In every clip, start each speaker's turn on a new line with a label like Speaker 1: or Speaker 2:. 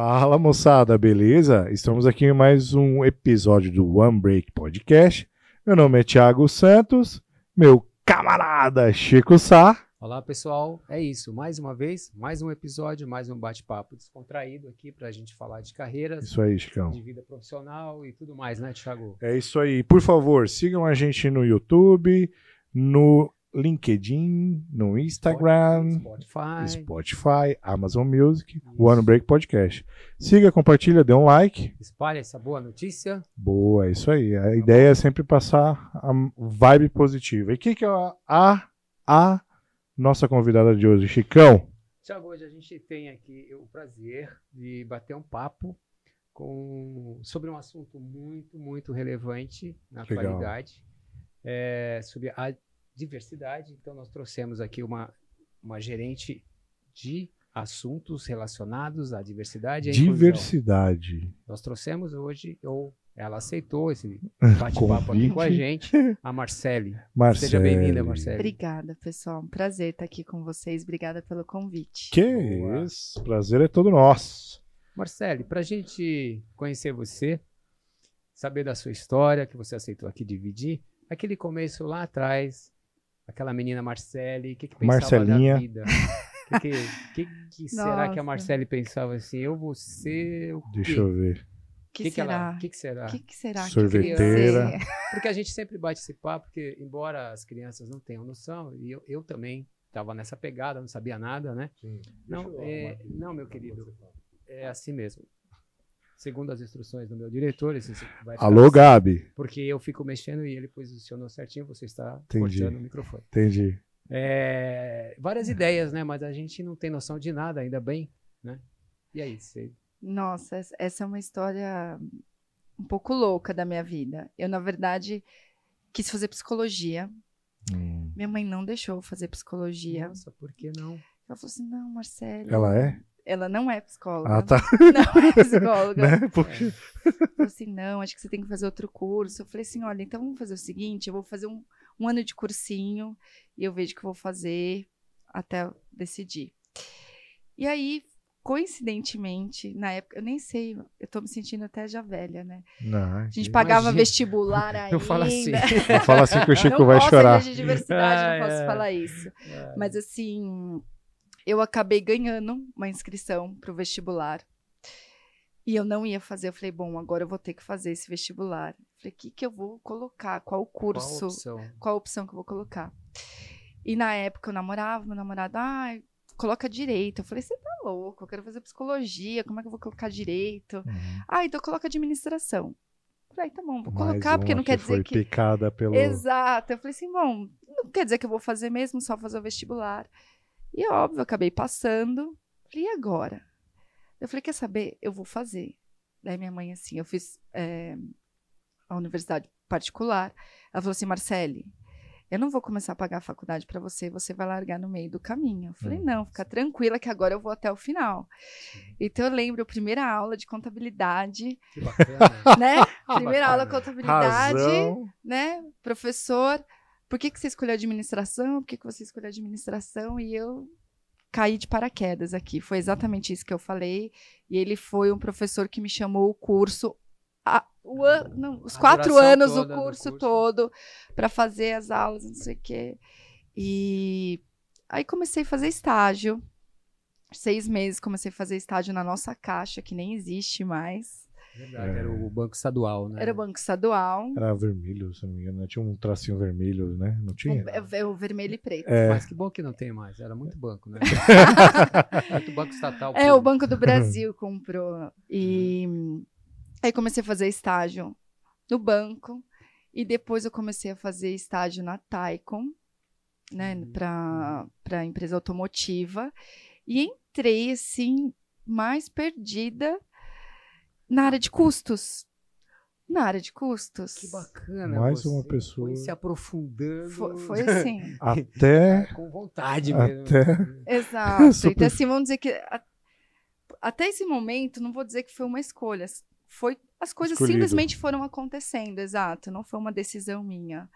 Speaker 1: Fala moçada, beleza? Estamos aqui em mais um episódio do One Break Podcast. Meu nome é Thiago Santos, meu camarada Chico Sá.
Speaker 2: Olá pessoal, é isso. Mais uma vez, mais um episódio, mais um bate-papo descontraído aqui para a gente falar de carreiras,
Speaker 1: Isso aí, Chicão.
Speaker 2: de vida profissional e tudo mais, né, Thiago?
Speaker 1: É isso aí. Por favor, sigam a gente no YouTube, no LinkedIn, no Instagram,
Speaker 2: Spotify.
Speaker 1: Spotify, Amazon Music, One Break Podcast. Siga, compartilha, dê um like.
Speaker 2: Espalhe essa boa notícia.
Speaker 1: Boa, é isso aí. A ideia é sempre passar a vibe positiva. E o que, que é a, a, a nossa convidada de hoje, Chicão?
Speaker 2: Thiago, hoje a gente tem aqui o prazer de bater um papo com, sobre um assunto muito, muito relevante na
Speaker 1: Legal.
Speaker 2: atualidade, é, sobre a diversidade. Então, nós trouxemos aqui uma, uma gerente de assuntos relacionados à diversidade e à inclusão.
Speaker 1: Diversidade.
Speaker 2: Nós trouxemos hoje, ou ela aceitou esse bate-papo aqui com a gente, a Marcele.
Speaker 1: Marcele.
Speaker 2: Seja bem-vinda, Marcele.
Speaker 3: Obrigada, pessoal. Um prazer estar aqui com vocês. Obrigada pelo convite.
Speaker 1: Que
Speaker 2: Boa.
Speaker 1: isso, prazer é todo nosso.
Speaker 2: Marcele, para a gente conhecer você, saber da sua história, que você aceitou aqui dividir, aquele começo lá atrás, aquela menina Marcele, o que, que pensava
Speaker 1: Marcelinha.
Speaker 2: da vida? O que, que, que, que será que a. Marcele pensava assim? Eu vou ser o quê?
Speaker 1: Deixa eu ver.
Speaker 3: O que,
Speaker 2: que
Speaker 3: será?
Speaker 2: que, que será?
Speaker 3: O que, que será que
Speaker 1: Sorveteira.
Speaker 2: Porque a gente sempre bate esse papo, porque embora as crianças não tenham noção, e eu, eu também estava nessa pegada, não sabia nada, né? Não, é, não, meu querido, é assim mesmo. Segundo as instruções do meu diretor, esse vai ficar
Speaker 1: Alô,
Speaker 2: assim,
Speaker 1: Gabi.
Speaker 2: Porque eu fico mexendo e ele posicionou certinho, você está
Speaker 1: Entendi.
Speaker 2: cortando o microfone.
Speaker 1: Entendi.
Speaker 2: É, várias ideias, né? Mas a gente não tem noção de nada, ainda bem, né? E aí, você...
Speaker 3: Nossa, essa- essa é uma história um pouco louca da minha vida. Eu, na verdade, quis fazer psicologia.
Speaker 1: Hum.
Speaker 3: Minha mãe não deixou eu fazer psicologia.
Speaker 2: Nossa, por que não?
Speaker 3: Ela falou assim: não, Marcelo.
Speaker 1: Ela é?
Speaker 3: Ela não é psicóloga.
Speaker 1: Ah, tá.
Speaker 3: Não é psicóloga.
Speaker 1: né? Porque...
Speaker 3: falou assim: não, acho que você tem que fazer outro curso. Eu falei assim: olha, então vamos fazer o seguinte: eu vou fazer um, um ano de cursinho e eu vejo o que eu vou fazer até eu decidir. E aí, coincidentemente, na época, eu nem sei, eu tô me sentindo até já velha, né?
Speaker 1: Não,
Speaker 3: A gente pagava
Speaker 2: Imagina.
Speaker 3: vestibular ainda.
Speaker 2: Eu falo assim.
Speaker 1: não fala assim que o Chico
Speaker 3: não
Speaker 1: vai
Speaker 3: posso,
Speaker 1: chorar.
Speaker 3: ele é de diversidade,
Speaker 2: Ah,
Speaker 3: não posso
Speaker 2: é.
Speaker 3: falar isso.
Speaker 2: É,
Speaker 3: Mas assim, eu acabei ganhando uma inscrição para o vestibular. E eu não ia fazer. Eu falei, bom, agora eu vou ter que fazer esse vestibular. Falei, o que, que eu vou colocar? Qual
Speaker 2: qual a
Speaker 3: curso?
Speaker 2: opção?
Speaker 3: Qual a opção que eu vou colocar? E na época eu namorava, meu namorado, ah, coloca direito. Eu falei, você tá louco, eu quero fazer psicologia, como é que eu vou colocar direito?
Speaker 1: Uhum.
Speaker 3: Ah, então coloca administração. Eu Falei, tá bom, vou
Speaker 1: Mais
Speaker 3: colocar, porque não quer
Speaker 1: que foi
Speaker 3: dizer que.
Speaker 1: picada pelo...
Speaker 3: Exato. Eu falei assim, bom, não quer dizer que eu vou fazer mesmo, só fazer o vestibular. E óbvio, eu acabei passando. Falei, e agora? Eu falei, quer saber? Eu vou fazer. Daí minha mãe, assim, eu fiz é, a universidade particular. Ela falou assim, Marcele, eu não vou começar a pagar a faculdade para você, você vai largar no meio do caminho. Eu falei,
Speaker 1: Hum.
Speaker 3: não, fica tranquila que agora eu vou até o final. Então eu lembro, a primeira aula de contabilidade,
Speaker 2: Que bacana.
Speaker 3: né? Primeira aula de
Speaker 2: Bacana.
Speaker 3: contabilidade
Speaker 1: Razão.
Speaker 3: né, professor, por que, que você escolheu administração? Por que, que você escolheu administração? E eu caí de paraquedas aqui. Foi exatamente isso que eu falei. E ele foi um professor que me chamou o curso. a- o an- não, os
Speaker 2: A
Speaker 3: quatro anos, o curso,
Speaker 2: curso.
Speaker 3: todo, para fazer as aulas, não sei o quê. E aí comecei a fazer estágio. Seis meses comecei a fazer estágio na nossa caixa, que nem existe mais.
Speaker 2: Verdade, era o Banco Estadual, né?
Speaker 3: Era o Banco Estadual.
Speaker 1: Era vermelho, se não me engano. né? Tinha um tracinho vermelho, né? Não tinha?
Speaker 3: O, é o vermelho e preto.
Speaker 1: É.
Speaker 2: Mas que bom que não tem mais. Era muito banco, né? muito banco estatal.
Speaker 3: É, o. Banco do Brasil comprou. E aí comecei a fazer estágio no banco. E depois eu comecei a fazer estágio na Taicom, né,
Speaker 2: Uhum.
Speaker 3: para para empresa automotiva. E entrei, assim, mais perdida na área de custos. Na área de custos.
Speaker 2: Que bacana.
Speaker 1: Mais
Speaker 2: você
Speaker 1: uma
Speaker 2: foi
Speaker 1: pessoa.
Speaker 2: se aprofundando.
Speaker 3: Foi, foi assim.
Speaker 1: Até...
Speaker 2: Com vontade mesmo.
Speaker 1: Até...
Speaker 3: Exato.
Speaker 1: Super-
Speaker 3: Então, assim, vamos dizer que a- até esse momento, não vou dizer que foi uma escolha. Foi, as coisas
Speaker 1: Escolhido.
Speaker 3: simplesmente foram acontecendo, exato. Não foi uma decisão minha.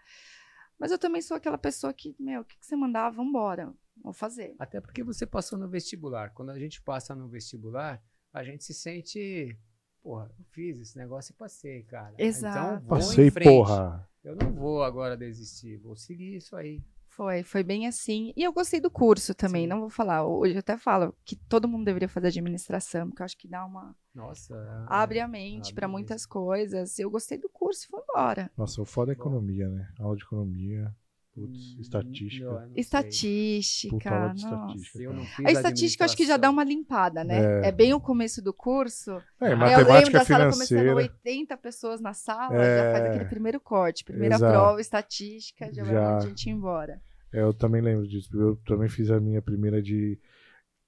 Speaker 3: Mas eu também sou aquela pessoa que, meu, o que, que você mandar, vambora. Vou fazer.
Speaker 2: Até porque você passou no vestibular. Quando a gente passa no vestibular, a gente se sente, porra, eu fiz esse negócio e passei, cara.
Speaker 3: Exato.
Speaker 2: Então, vou
Speaker 1: Passei,
Speaker 2: em frente.
Speaker 1: porra.
Speaker 2: Eu não vou agora desistir, vou seguir isso aí.
Speaker 3: Foi, foi bem assim. E eu gostei do curso também,
Speaker 2: Sim.
Speaker 3: não vou falar. Hoje eu até falo que todo mundo deveria fazer administração, porque eu acho que dá uma.
Speaker 2: Nossa.
Speaker 3: abre a mente
Speaker 2: abre
Speaker 3: para muitas coisas. Eu gostei do curso e fui embora.
Speaker 1: Nossa, o foda é economia, né? Aula de economia. Putz, estatística.
Speaker 2: não, não.
Speaker 3: Estatística.
Speaker 1: Puta aula de
Speaker 3: nossa.
Speaker 1: estatística.
Speaker 2: Eu
Speaker 3: A estatística eu acho que já dá uma limpada, né?
Speaker 1: É.
Speaker 3: É, bem o começo do curso.
Speaker 1: É,
Speaker 3: eu lembro
Speaker 1: matemática
Speaker 3: da sala começando
Speaker 1: financeira.
Speaker 3: 80 pessoas na sala,
Speaker 1: É.
Speaker 3: já faz aquele primeiro corte. Primeira
Speaker 1: Exato.
Speaker 3: prova, estatística, já, vai
Speaker 1: Já.
Speaker 3: a gente embora.
Speaker 1: É, eu também lembro disso. Eu também fiz a minha primeira de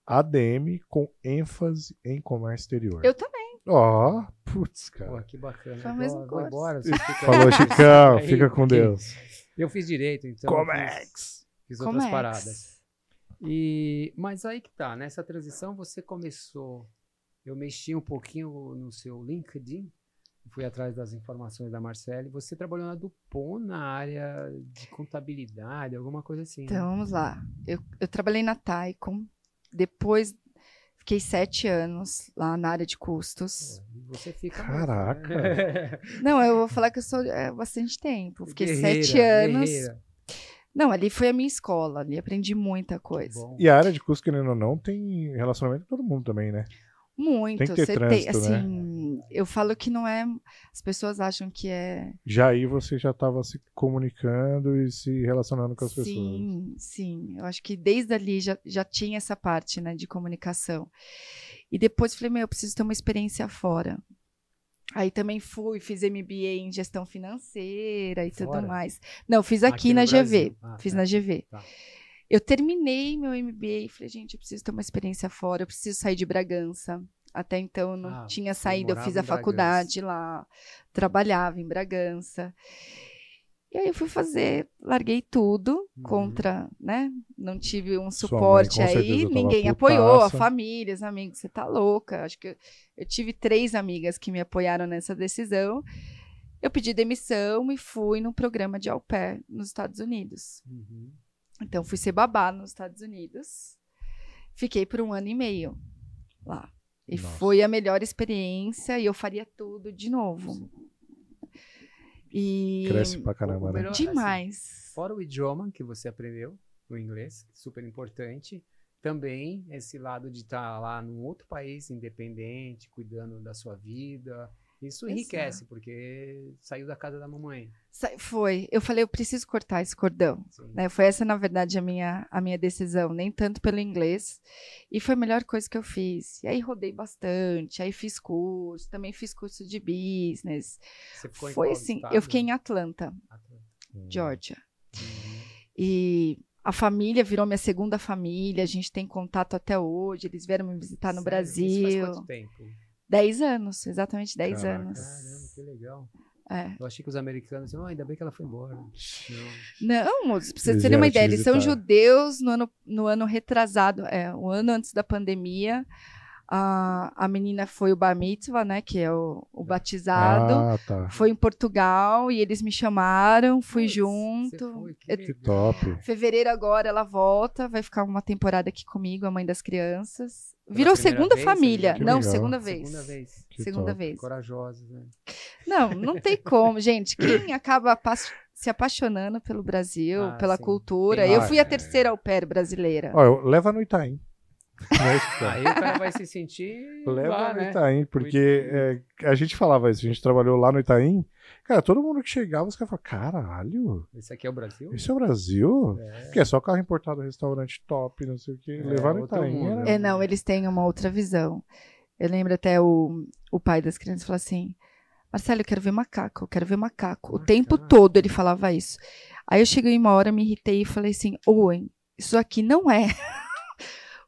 Speaker 1: ADM com ênfase em comércio exterior.
Speaker 3: Eu também.
Speaker 1: Ó, putz,
Speaker 2: Pô,
Speaker 1: cara.
Speaker 2: que bacana.
Speaker 3: Foi o mesmo curso.
Speaker 2: embora. fica
Speaker 1: Falou. Chicão, fica com Deus.
Speaker 2: Eu fiz direito, então. fiz-
Speaker 1: Comex.
Speaker 2: Fiz outras
Speaker 3: Comex.
Speaker 2: paradas. E, mas aí que tá, nessa transição você começou. Eu mexi um pouquinho no seu LinkedIn, fui atrás das informações da Marcele. Você trabalhou na Dupont na área de contabilidade, alguma coisa assim. né?
Speaker 3: Então, vamos lá. Eu, eu trabalhei na Taicom, depois fiquei sete anos lá na área de custos.
Speaker 2: Você fica.
Speaker 1: Caraca.
Speaker 2: Né?
Speaker 3: Não, eu vou falar que eu sou é, bastante tempo. Fiquei
Speaker 2: Guerreira,
Speaker 3: sete anos.
Speaker 2: guerreira.
Speaker 3: Não, ali foi a minha escola, ali aprendi muita coisa.
Speaker 1: E a área de custo, querendo ou não, tem relacionamento com todo mundo também, né?
Speaker 3: Muito.
Speaker 1: Tem que ter
Speaker 3: Você
Speaker 1: trânsito, né?
Speaker 3: assim, eu falo que não é. As pessoas acham que é.
Speaker 1: Já aí você já estava se comunicando e se relacionando com as pessoas.
Speaker 3: Sim, sim. Eu acho que desde ali já, já tinha essa parte, né, de comunicação. E depois falei, meu, eu preciso ter uma experiência fora. Aí também fui, fiz MBA em gestão financeira e
Speaker 2: Fora?
Speaker 3: tudo mais. Não, fiz
Speaker 2: Aqui
Speaker 3: aqui,
Speaker 2: no
Speaker 3: na
Speaker 2: Brasil.
Speaker 3: GV.
Speaker 2: Ah,
Speaker 3: fiz
Speaker 2: tá.
Speaker 3: na GV.
Speaker 2: Tá.
Speaker 3: Eu terminei meu MBA e falei, gente, eu preciso ter uma experiência fora, eu preciso sair de Bragança. Até então eu não
Speaker 2: Ah,
Speaker 3: tinha saído, eu
Speaker 2: morava
Speaker 3: fiz a faculdade lá, trabalhava em Bragança. E aí eu fui fazer, larguei tudo
Speaker 2: Uhum.
Speaker 3: contra, né? Não tive um
Speaker 1: mãe,
Speaker 3: suporte
Speaker 1: certeza,
Speaker 3: aí, ninguém apoiou, a família, os amigos, você tá louca. Acho que eu, eu tive três amigas que me apoiaram nessa decisão. Eu pedi demissão e fui no programa de au pair nos Estados Unidos.
Speaker 2: Uhum.
Speaker 3: Então, fui ser babá nos Estados Unidos. Fiquei por um ano e meio lá. E
Speaker 1: Nossa.
Speaker 3: foi a melhor experiência e eu faria tudo de novo. E
Speaker 1: Cresce pra caramba,
Speaker 2: o
Speaker 1: né?
Speaker 2: assim,
Speaker 3: demais.
Speaker 2: Fora o idioma que você aprendeu, o inglês, super importante, também esse lado de estar lá num outro país independente, cuidando da sua vida. Isso
Speaker 3: Exato.
Speaker 2: enriquece, porque saiu da casa da mamãe.
Speaker 3: Sa- Foi. Eu falei, eu preciso cortar esse cordão. né? Foi essa, na verdade, a minha, a minha decisão, nem tanto pelo inglês. E foi a melhor coisa que eu fiz. E aí rodei bastante, aí fiz curso, também fiz curso de business.
Speaker 2: Você ficou em
Speaker 3: Foi
Speaker 2: qual
Speaker 3: assim,
Speaker 2: estado?
Speaker 3: eu fiquei em Atlanta,
Speaker 2: Atlanta.
Speaker 3: Georgia.
Speaker 2: Uhum.
Speaker 3: E a família virou minha segunda família, a gente tem contato até hoje, eles vieram me visitar no
Speaker 2: Sério? Isso
Speaker 3: Brasil.
Speaker 2: faz quanto tempo?
Speaker 3: Dez anos, exatamente dez
Speaker 1: Caraca.
Speaker 3: anos.
Speaker 2: Caramba, que legal.
Speaker 3: É.
Speaker 2: Eu achei que os americanos diziam, "Ah, ainda bem que ela foi embora. Não.
Speaker 3: Não, pra vocês terem uma ideia, eles são judeus no ano, no ano retrasado, é, o ano antes da pandemia. A, a menina foi o bar mitzvah, né, que é o, o batizado.
Speaker 1: Ah, tá.
Speaker 3: Foi em Portugal e eles me chamaram, fui
Speaker 2: Putz,
Speaker 3: junto.
Speaker 2: foi, que
Speaker 3: Eu-
Speaker 1: Que top.
Speaker 3: Fevereiro agora ela volta, vai ficar uma temporada aqui comigo, a mãe das crianças.
Speaker 2: Pela
Speaker 3: Virou segunda
Speaker 2: vez,
Speaker 3: família.
Speaker 1: já
Speaker 3: Não, segunda vez.
Speaker 2: Segunda vez.
Speaker 1: Que
Speaker 3: segunda
Speaker 1: top.
Speaker 3: vez.
Speaker 2: Corajosos, né?
Speaker 3: Não, não tem como, gente. Quem acaba se apaixonando pelo Brasil,
Speaker 2: Ah,
Speaker 3: pela
Speaker 2: sim.
Speaker 3: cultura.
Speaker 2: Tem
Speaker 3: Eu fui a terceira au pair brasileira.
Speaker 1: Ó, leva no Itaim. Né, Chicão?
Speaker 2: Aí o cara vai se sentir
Speaker 1: Leva
Speaker 2: lá,
Speaker 1: no
Speaker 2: né?
Speaker 1: Itaim, porque é, a gente falava isso, a gente trabalhou lá no Itaim. Cara, todo mundo que chegava, os caras falavam, caralho,
Speaker 2: Esse aqui é o Brasil?
Speaker 1: esse é o Brasil?
Speaker 2: É.
Speaker 1: Que é só carro importado, restaurante top, não sei o que.
Speaker 2: É,
Speaker 1: Levar no Itaim
Speaker 2: mundo,
Speaker 1: era...
Speaker 2: né?
Speaker 3: É, não, eles têm uma outra visão. Eu lembro até o, o pai das crianças falou assim: Marcelo, eu quero ver macaco, eu quero ver macaco. O tempo todo ele falava isso. Aí eu cheguei uma hora, me irritei e falei assim: Owen, isso aqui não é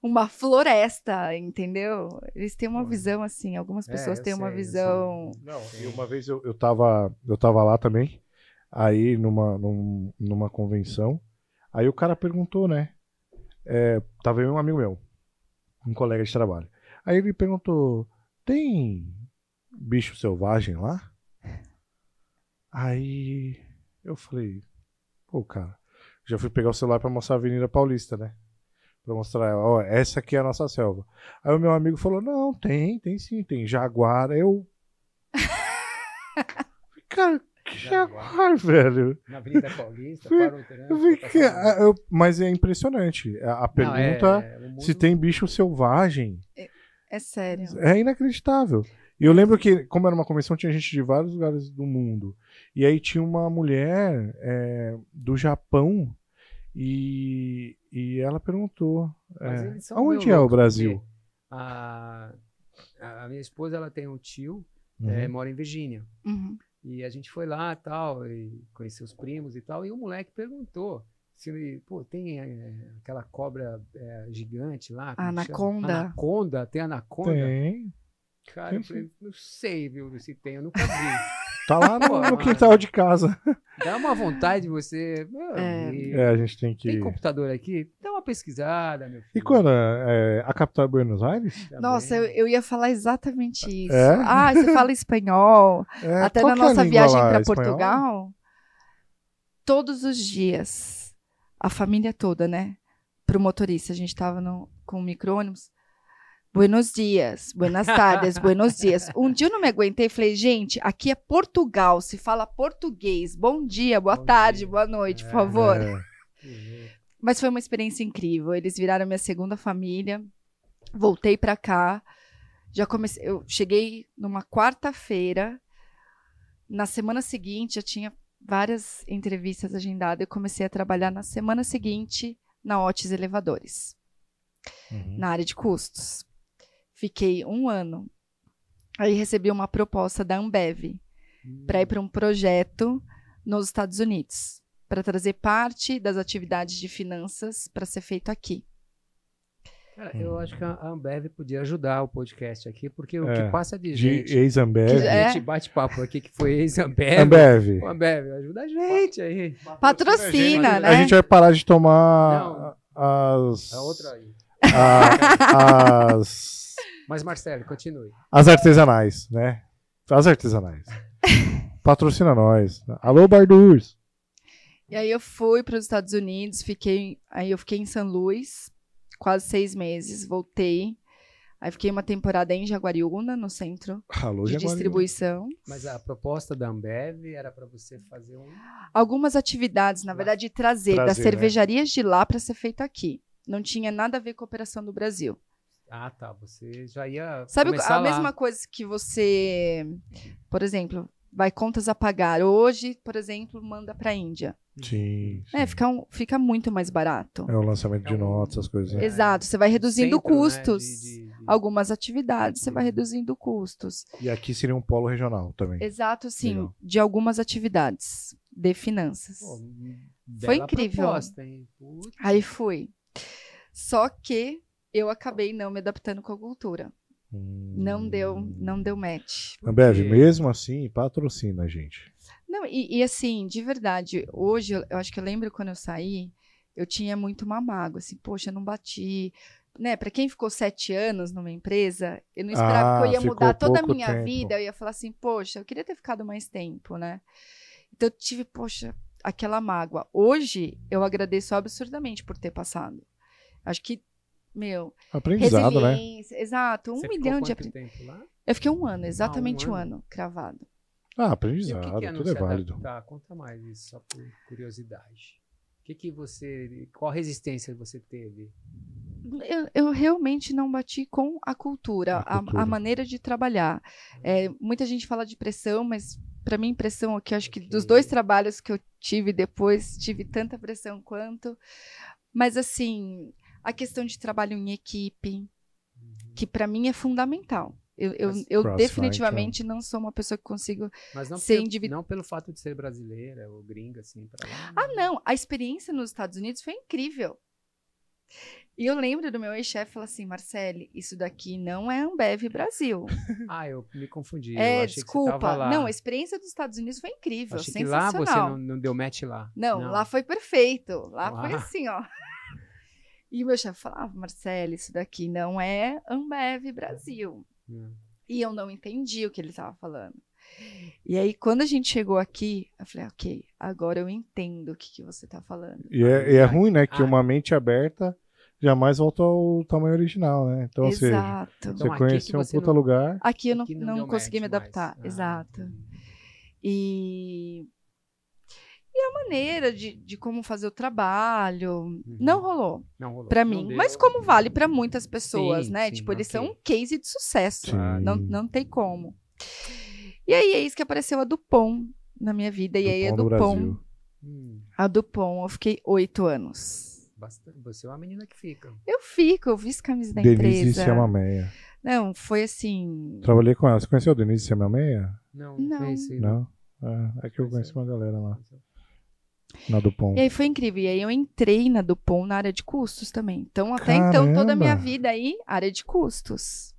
Speaker 3: uma floresta, entendeu? Eles têm uma visão assim, algumas
Speaker 2: É,
Speaker 3: pessoas
Speaker 2: eu
Speaker 3: têm uma
Speaker 2: sei,
Speaker 3: visão.
Speaker 1: Não, e uma vez eu, eu, tava, eu tava lá também, aí numa, num- numa convenção, aí o cara perguntou, né? É, tava eu e um amigo meu, um colega de trabalho. Aí ele perguntou: tem bicho selvagem lá? Aí eu falei: pô, cara, já fui pegar o celular pra mostrar a Avenida Paulista, né? Pra mostrar, ó, essa aqui é a nossa selva. Aí o meu amigo falou: não, tem, tem sim, tem jaguar. Eu. Cara, que jaguar, velho?
Speaker 2: Na Avenida Paulista,
Speaker 1: Fui-
Speaker 2: para o trânsito,
Speaker 1: Eu
Speaker 2: tá
Speaker 1: eu- mas é impressionante. A, a
Speaker 2: Não, é-
Speaker 1: pergunta
Speaker 2: é, o mundo-
Speaker 1: se tem bicho selvagem
Speaker 3: É sério.
Speaker 1: é inacreditável. E eu lembro que, como era uma convenção, tinha gente de vários lugares do mundo. E aí tinha uma mulher é, do Japão e, e ela perguntou: é,
Speaker 2: meio
Speaker 1: é o Brasil?
Speaker 2: A, a minha esposa ela tem um tio,
Speaker 1: Uhum.
Speaker 2: é, mora em Virgínia.
Speaker 3: Uhum.
Speaker 2: E a gente foi lá tal, e conheceu os primos e tal. E o moleque perguntou se ele, pô, tem é, aquela cobra é, gigante lá. como que chama?
Speaker 3: Anaconda.
Speaker 2: Anaconda, tem anaconda?
Speaker 1: Tem.
Speaker 2: Cara,
Speaker 1: Tem
Speaker 2: eu falei, não sei, viu, se tem, eu nunca vi.
Speaker 1: Tá lá no, no quintal de casa.
Speaker 2: Dá uma vontade de você.
Speaker 3: É.
Speaker 1: É, a gente tem que.
Speaker 2: Tem computador aqui? Dá uma pesquisada, meu filho.
Speaker 1: E quando? É, a capital é Buenos Aires?
Speaker 2: Também.
Speaker 3: Nossa, eu, eu ia falar exatamente isso.
Speaker 1: É?
Speaker 3: Ah, você fala espanhol.
Speaker 1: É,
Speaker 3: Até
Speaker 1: qual
Speaker 3: na
Speaker 1: é
Speaker 3: nossa viagem para? Portugal, todos os dias, a família toda, né? Pro motorista, a gente tava no, com o micro-ônibus. Buenos dias, buenas tardes, buenos dias. Um dia eu não me aguentei, falei, gente, aqui é Portugal, se fala português. Bom dia, boa
Speaker 2: Bom
Speaker 3: tarde,
Speaker 2: dia.
Speaker 3: boa noite, por
Speaker 2: É.
Speaker 3: favor.
Speaker 1: É.
Speaker 3: Mas foi uma experiência incrível. Eles viraram minha segunda família. Voltei pra cá. Já comecei. Eu cheguei numa quarta-feira. Na semana seguinte, já tinha várias entrevistas agendadas. Eu comecei a trabalhar na semana seguinte na Otis Elevadores,
Speaker 1: Uhum.
Speaker 3: na área de custos. Fiquei um ano. Aí recebi uma proposta da Ambev para ir para um projeto nos Estados Unidos, para trazer parte das atividades de finanças para ser feito aqui.
Speaker 2: Cara, eu acho que a Ambev podia ajudar o podcast aqui, porque o
Speaker 1: É,
Speaker 2: que passa de
Speaker 1: De
Speaker 2: gente.
Speaker 1: ex-Ambev.
Speaker 3: Que- é.
Speaker 2: A gente bate papo aqui que foi ex-Ambev.
Speaker 1: Ambev.
Speaker 2: Ambev, ajuda a gente aí.
Speaker 3: Patrocina, né?
Speaker 1: A gente vai parar de tomar
Speaker 2: Não.
Speaker 1: as.
Speaker 2: A outra aí.
Speaker 1: A- as.
Speaker 2: Mas, Marcelo, continue.
Speaker 1: As artesanais, né? As artesanais. Patrocina nós. Alô, Bardurs.
Speaker 3: E aí eu fui para os Estados Unidos, fiquei, aí eu fiquei em São Luís, quase seis meses, voltei. Aí fiquei uma temporada em Jaguariúna, no centro
Speaker 1: Alô,
Speaker 3: de
Speaker 1: Jaguariúna.
Speaker 3: distribuição.
Speaker 2: Mas a proposta da Ambev era para você fazer um.
Speaker 3: Algumas atividades, na verdade, de trazer, das
Speaker 1: Trazer, né?
Speaker 3: cervejarias de lá para ser feito aqui. Não tinha nada a ver com a operação do Brasil.
Speaker 2: Ah, tá. Você já ia.
Speaker 3: Sabe
Speaker 2: começar
Speaker 3: a
Speaker 2: lá.
Speaker 3: mesma coisa que você, por exemplo, vai contas a pagar. Hoje, por exemplo, manda para a Índia.
Speaker 1: Sim. sim.
Speaker 3: É, fica, um- fica muito mais barato.
Speaker 1: É o lançamento
Speaker 2: É
Speaker 1: de
Speaker 2: um-
Speaker 1: notas, essas coisas. né?
Speaker 3: Exato, você vai reduzindo
Speaker 2: centro, né,
Speaker 3: custos.
Speaker 2: de- de- de-
Speaker 3: Algumas atividades você vai reduzindo custos.
Speaker 1: E aqui seria um polo regional também.
Speaker 3: Exato, sim,
Speaker 1: Legal.
Speaker 3: de algumas atividades de finanças.
Speaker 2: Pô,
Speaker 3: Foi incrível.
Speaker 2: proposta.
Speaker 3: Aí fui. Só que eu acabei não me adaptando com a cultura.
Speaker 1: Hum.
Speaker 3: Não deu, não deu match.
Speaker 1: Ambev,
Speaker 2: Porque-
Speaker 1: mesmo assim, patrocina a gente.
Speaker 3: Não, e, e assim, de verdade, hoje eu, acho que eu lembro quando eu saí, eu tinha muito uma mágoa, assim, poxa, eu não bati. Né, para quem ficou sete anos numa empresa, eu não esperava
Speaker 1: Ah,
Speaker 3: que eu ia
Speaker 1: ficou
Speaker 3: mudar toda a minha
Speaker 1: tempo.
Speaker 3: vida. Eu ia falar assim, poxa, eu queria ter ficado mais tempo, né? Então eu tive, poxa, aquela mágoa. Hoje eu agradeço absurdamente por ter passado. Acho que, meu,
Speaker 1: Aprendizado, né?
Speaker 3: resiliência, exato, um
Speaker 2: Você
Speaker 3: milhão
Speaker 2: ficou
Speaker 3: de aprendizados.
Speaker 2: lá?
Speaker 3: Eu fiquei um ano, exatamente um
Speaker 2: ano.
Speaker 3: ano, cravado.
Speaker 1: Ah,
Speaker 2: E o
Speaker 1: aprendizado,
Speaker 2: que, que é
Speaker 1: tudo é
Speaker 2: se
Speaker 1: válido.
Speaker 2: adaptar? Conta mais isso, só por curiosidade. O que, que você. Qual resistência você teve?
Speaker 3: Eu, eu realmente não bati com a cultura,
Speaker 1: A
Speaker 3: a,
Speaker 1: cultura.
Speaker 3: a maneira de trabalhar. É, muita gente fala de pressão, mas para mim pressão aqui, acho que dos dois trabalhos que eu tive depois, tive tanta pressão quanto. Mas assim, a questão de trabalho em equipe, que para mim é fundamental. Eu, eu, eu
Speaker 1: crossfit,
Speaker 3: definitivamente não sou uma pessoa que consigo.
Speaker 2: Mas não,
Speaker 3: Ser
Speaker 2: pelo,
Speaker 3: individu-
Speaker 2: não pelo fato de ser brasileira ou gringa, assim, lá.
Speaker 3: Ah, não! A experiência nos Estados Unidos foi incrível. E eu lembro do meu ex-chefe falar assim, Marcele, isso daqui não é Ambev Brasil.
Speaker 2: Ah, eu me confundi. eu
Speaker 3: É,
Speaker 2: achei Que você
Speaker 3: desculpa.
Speaker 2: tava lá.
Speaker 3: Não, a experiência dos Estados Unidos foi incrível,
Speaker 2: achei que lá
Speaker 3: sensacional.
Speaker 2: você não, não deu match lá.
Speaker 3: não, lá foi perfeito. Lá foi
Speaker 2: Ah.
Speaker 3: assim, ó. E o meu chefe falava, Marcele, isso daqui não é Ambev Brasil.
Speaker 2: Hum.
Speaker 3: E eu não entendi o que ele estava falando. E aí, quando a gente chegou aqui, eu falei, ok, agora eu entendo o que, que você está falando.
Speaker 1: E é, e é ruim, né? Que
Speaker 2: Ah.
Speaker 1: uma mente aberta jamais volta ao tamanho original, né? Então, assim,
Speaker 3: Exato.
Speaker 1: você
Speaker 2: Então,
Speaker 1: conheceu
Speaker 2: que
Speaker 1: um puta
Speaker 2: não-
Speaker 1: lugar.
Speaker 3: Aqui eu não,
Speaker 2: Aqui
Speaker 3: não,
Speaker 2: deu
Speaker 3: consegui me
Speaker 2: mais.
Speaker 3: adaptar.
Speaker 2: Ah,
Speaker 3: Exato. E, e a maneira de, de como fazer o trabalho não rolou
Speaker 2: Não rolou. Não
Speaker 3: mim.
Speaker 2: deu.
Speaker 3: Mas como vale pra muitas pessoas,
Speaker 2: Sim,
Speaker 3: né?
Speaker 2: sim,
Speaker 3: tipo, eles são um case de sucesso.
Speaker 1: Sim.
Speaker 3: Não, não tem como. E aí é isso que apareceu a Dupont na minha vida. E aí a
Speaker 1: Dupont
Speaker 3: Dupont,
Speaker 1: Brasil.
Speaker 2: Hum,
Speaker 3: a Dupont, eu fiquei oito anos.
Speaker 2: Bastante. Você é uma menina que fica.
Speaker 3: Eu fico, eu visto camisa da
Speaker 1: Denise
Speaker 3: empresa.
Speaker 1: Siamameia.
Speaker 3: Não, foi assim.
Speaker 1: Trabalhei com ela. Você conheceu a Denise Siamameia?
Speaker 2: Não,
Speaker 3: Não.
Speaker 2: conheci,
Speaker 1: Não? É, é que eu conheci uma galera lá, na Dupont.
Speaker 3: E aí foi incrível. E aí eu entrei na Dupont na área de custos também. Então, até então, toda a minha
Speaker 1: Caramba!
Speaker 3: vida aí, área de custos.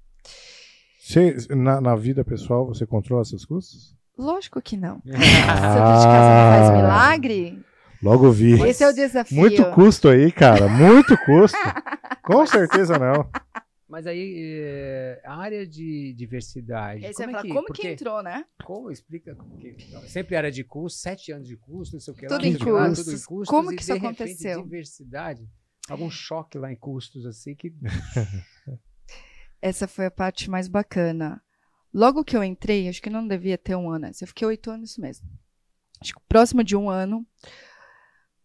Speaker 1: Você, na, na vida pessoal, você controla seus custos?
Speaker 3: Lógico que não.
Speaker 2: É.
Speaker 3: Santo de casa não faz milagre.
Speaker 1: Logo vi.
Speaker 3: Esse é o desafio.
Speaker 1: Muito custo aí, cara. Muito custo. Com certeza não.
Speaker 2: Mas aí, é, a área de diversidade.
Speaker 3: Aí você
Speaker 2: como
Speaker 3: vai
Speaker 2: é que,
Speaker 3: falar, como
Speaker 2: porque,
Speaker 3: que entrou, né?
Speaker 2: Como explica? Porque sempre era de curso, sete anos de curso, não sei o que
Speaker 3: Tudo
Speaker 2: lá,
Speaker 3: em
Speaker 2: não sei o que lá,
Speaker 3: custos.
Speaker 2: tudo em.
Speaker 3: Como
Speaker 2: e
Speaker 3: que
Speaker 2: de
Speaker 3: isso
Speaker 2: repente,
Speaker 3: aconteceu?
Speaker 2: diversidade. Algum choque lá em custos, assim, que.
Speaker 3: Essa foi a parte mais bacana. Logo que eu entrei, acho que não devia ter um ano antes. Eu fiquei oito anos mesmo. Acho que próximo de um ano,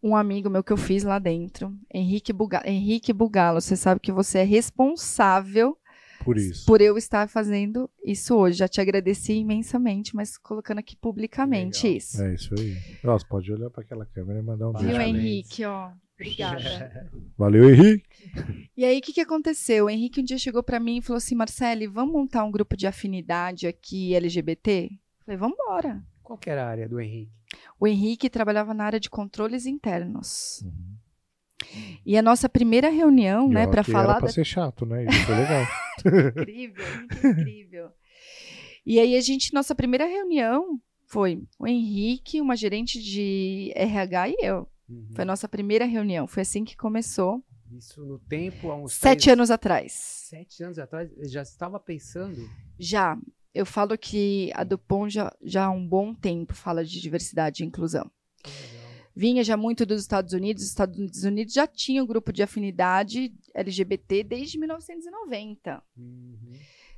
Speaker 3: um amigo meu que eu fiz lá dentro, Henrique, Buga Henrique Bugalo, você sabe que você é responsável
Speaker 1: Por isso.
Speaker 3: por eu estar fazendo isso hoje. Já te agradeci imensamente, mas colocando aqui publicamente
Speaker 2: Legal.
Speaker 3: isso.
Speaker 1: É isso aí. Nossa, pode olhar para aquela câmera e mandar um beijo.
Speaker 3: Viu. Henrique? Ó, obrigada.
Speaker 1: Valeu, Henrique.
Speaker 3: E aí, o que, que aconteceu? O Henrique um dia chegou pra mim e falou assim: Marcele, vamos montar um grupo de afinidade aqui LGBT? Eu Falei, vamos embora.
Speaker 2: Qual que era a área do Henrique?
Speaker 3: O Henrique trabalhava na área de controles internos.
Speaker 1: Uhum.
Speaker 3: E a nossa primeira reunião,
Speaker 1: E
Speaker 3: né, para falar
Speaker 1: Era pra
Speaker 3: da...
Speaker 1: ser chato, né? Isso foi legal.
Speaker 3: incrível, incrível. E aí a gente, nossa primeira reunião foi o Henrique, uma gerente de RH e eu.
Speaker 2: Uhum.
Speaker 3: Foi a nossa primeira reunião. Foi assim que começou,
Speaker 2: Isso no tempo, há uns
Speaker 3: sete anos atrás.
Speaker 2: Sete anos atrás, eu já estava pensando.
Speaker 3: Já. Eu falo que a Dupont já, já há um bom tempo fala de diversidade e inclusão. Vinha já muito dos Estados Unidos. Os Estados Unidos já tinha um grupo de afinidade LGBT desde 1990.
Speaker 2: Uhum.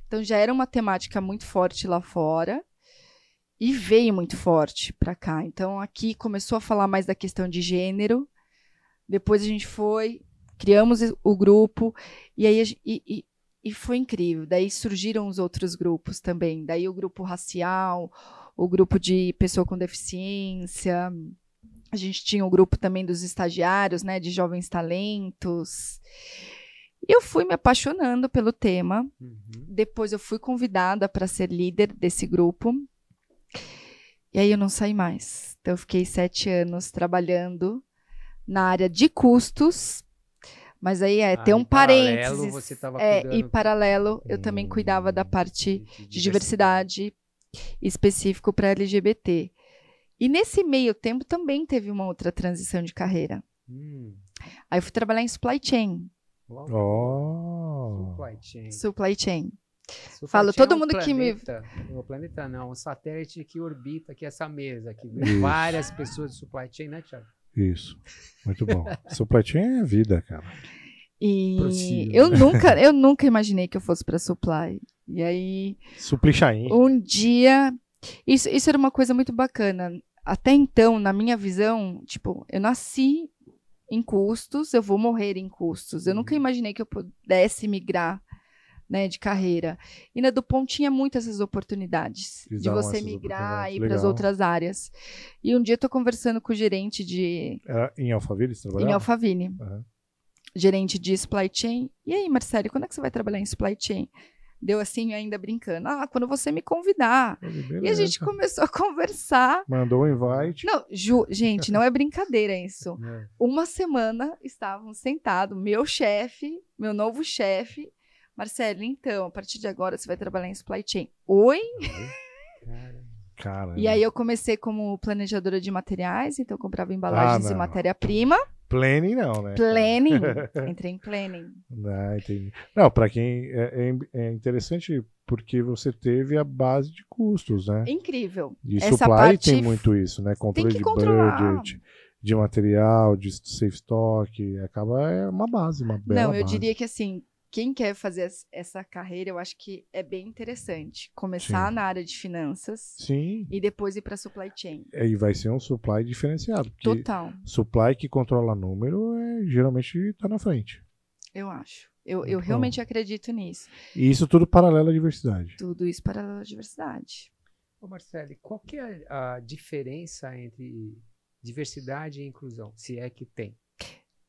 Speaker 3: Então já era uma temática muito forte lá fora e veio muito forte para cá. Então aqui começou a falar mais da questão de gênero. Depois a gente foi, criamos o grupo e aí e, e, e foi incrível. Daí surgiram os outros grupos também. Daí o grupo racial, o grupo de pessoa com deficiência. A gente tinha o grupo também dos estagiários, né, de jovens talentos. E eu fui me apaixonando pelo tema.
Speaker 2: Uhum.
Speaker 3: Depois eu fui convidada para ser líder desse grupo. E aí eu não saí mais. Então eu fiquei sete anos trabalhando na área de custos. Mas aí é
Speaker 2: Ah,
Speaker 3: ter
Speaker 2: em
Speaker 3: um
Speaker 2: paralelo,
Speaker 3: parênteses.
Speaker 2: você tava
Speaker 3: é, e paralelo, eu também cuidava da parte de diversidade específico para LGBT. E nesse meio tempo também teve uma outra transição de carreira.
Speaker 2: Hum.
Speaker 3: Aí eu fui trabalhar em supply chain.
Speaker 1: Ó.
Speaker 2: Supply chain.
Speaker 3: Supply chain.
Speaker 2: Supply
Speaker 3: Falo,
Speaker 2: chain
Speaker 3: todo
Speaker 2: é um
Speaker 3: mundo que me-
Speaker 2: planeta, O planeta não, um satélite que orbita aqui essa mesa, aqui
Speaker 1: Isso.
Speaker 2: várias pessoas de supply chain, né, Thiago?
Speaker 1: Isso. Muito bom. Supply chain é vida, cara.
Speaker 3: E eu nunca, eu nunca imaginei que eu fosse para supply. E aí,
Speaker 1: Supply chain.
Speaker 3: um dia, isso, isso era uma coisa muito bacana. Até então, na minha visão, tipo, eu nasci em custos, eu vou morrer em custos. Eu nunca
Speaker 2: Uhum.
Speaker 3: imaginei que eu pudesse migrar, né, de carreira. E na Dupont tinha muitas essas oportunidades de você migrar e ir para as outras áreas. E um dia eu tô conversando com o gerente de
Speaker 1: Era em Alphaville você trabalhava?
Speaker 3: em Alphaville
Speaker 1: Aham.
Speaker 3: gerente de supply chain. E aí, Marcelo, quando é que você vai trabalhar em supply chain? Deu assim, ainda brincando. Ah, quando você me convidar. E a gente começou a conversar.
Speaker 1: Mandou um invite.
Speaker 3: Não, ju- gente, não é brincadeira isso.
Speaker 2: É.
Speaker 3: Uma semana estávamos sentados, meu chefe, meu novo chefe. Marcelo, então, a partir de agora você vai trabalhar em supply chain. Oi?
Speaker 2: Cara,
Speaker 1: Cara.
Speaker 3: E aí eu comecei como planejadora de materiais, então eu comprava embalagens
Speaker 1: Ah,
Speaker 3: e matéria-prima.
Speaker 1: Planning não, né?
Speaker 3: Planning. Entrei em planning.
Speaker 1: Não, entendi. Não, pra quem é, é- é interessante porque você teve a base de custos, né?
Speaker 3: Incrível.
Speaker 1: E
Speaker 3: Essa
Speaker 1: supply
Speaker 3: parte
Speaker 1: tem muito isso, né? Controle
Speaker 3: que
Speaker 1: de
Speaker 3: controlar.
Speaker 1: budget. de material, de safe stock, acaba é uma base, uma bela
Speaker 3: Não, eu
Speaker 1: base.
Speaker 3: diria que assim, quem quer fazer essa carreira, eu acho que é bem interessante. Começar
Speaker 1: Sim.
Speaker 3: na área de finanças
Speaker 1: Sim,
Speaker 3: e depois ir para supply chain.
Speaker 1: e vai ser um supply diferenciado,
Speaker 3: Total,
Speaker 1: supply que controla número é, geralmente está na frente.
Speaker 3: eu acho. Eu, eu
Speaker 1: bom.
Speaker 3: realmente acredito nisso.
Speaker 1: E isso tudo paralelo à diversidade.
Speaker 3: Tudo isso para a diversidade.
Speaker 2: Ô Marcelo, qual que é a diferença entre diversidade e inclusão, se é que tem?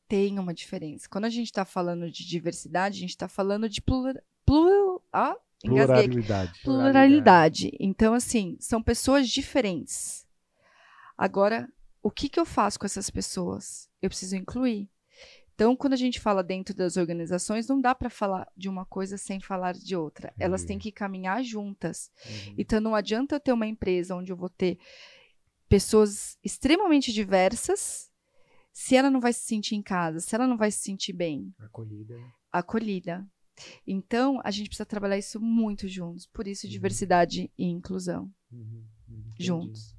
Speaker 3: Tem uma diferença. Quando a gente está falando de diversidade, a gente está falando de plural, plural, ah.
Speaker 1: Pluralidade.
Speaker 3: pluralidade. Então, assim, são pessoas diferentes. Agora, o que, que eu faço com essas pessoas? Eu preciso incluir. Então, quando a gente fala dentro das organizações, não dá para falar de uma coisa sem falar de outra. Elas têm que caminhar juntas.
Speaker 2: Uhum.
Speaker 3: Então, não adianta eu ter uma empresa onde eu vou ter pessoas extremamente diversas se ela não vai se sentir em casa, se ela não vai se sentir bem
Speaker 2: Acolhida.
Speaker 3: acolhida. Então, a gente precisa trabalhar isso muito juntos. Por isso,
Speaker 2: Uhum.
Speaker 3: diversidade e inclusão.
Speaker 2: Uhum, uhum.
Speaker 3: Juntos.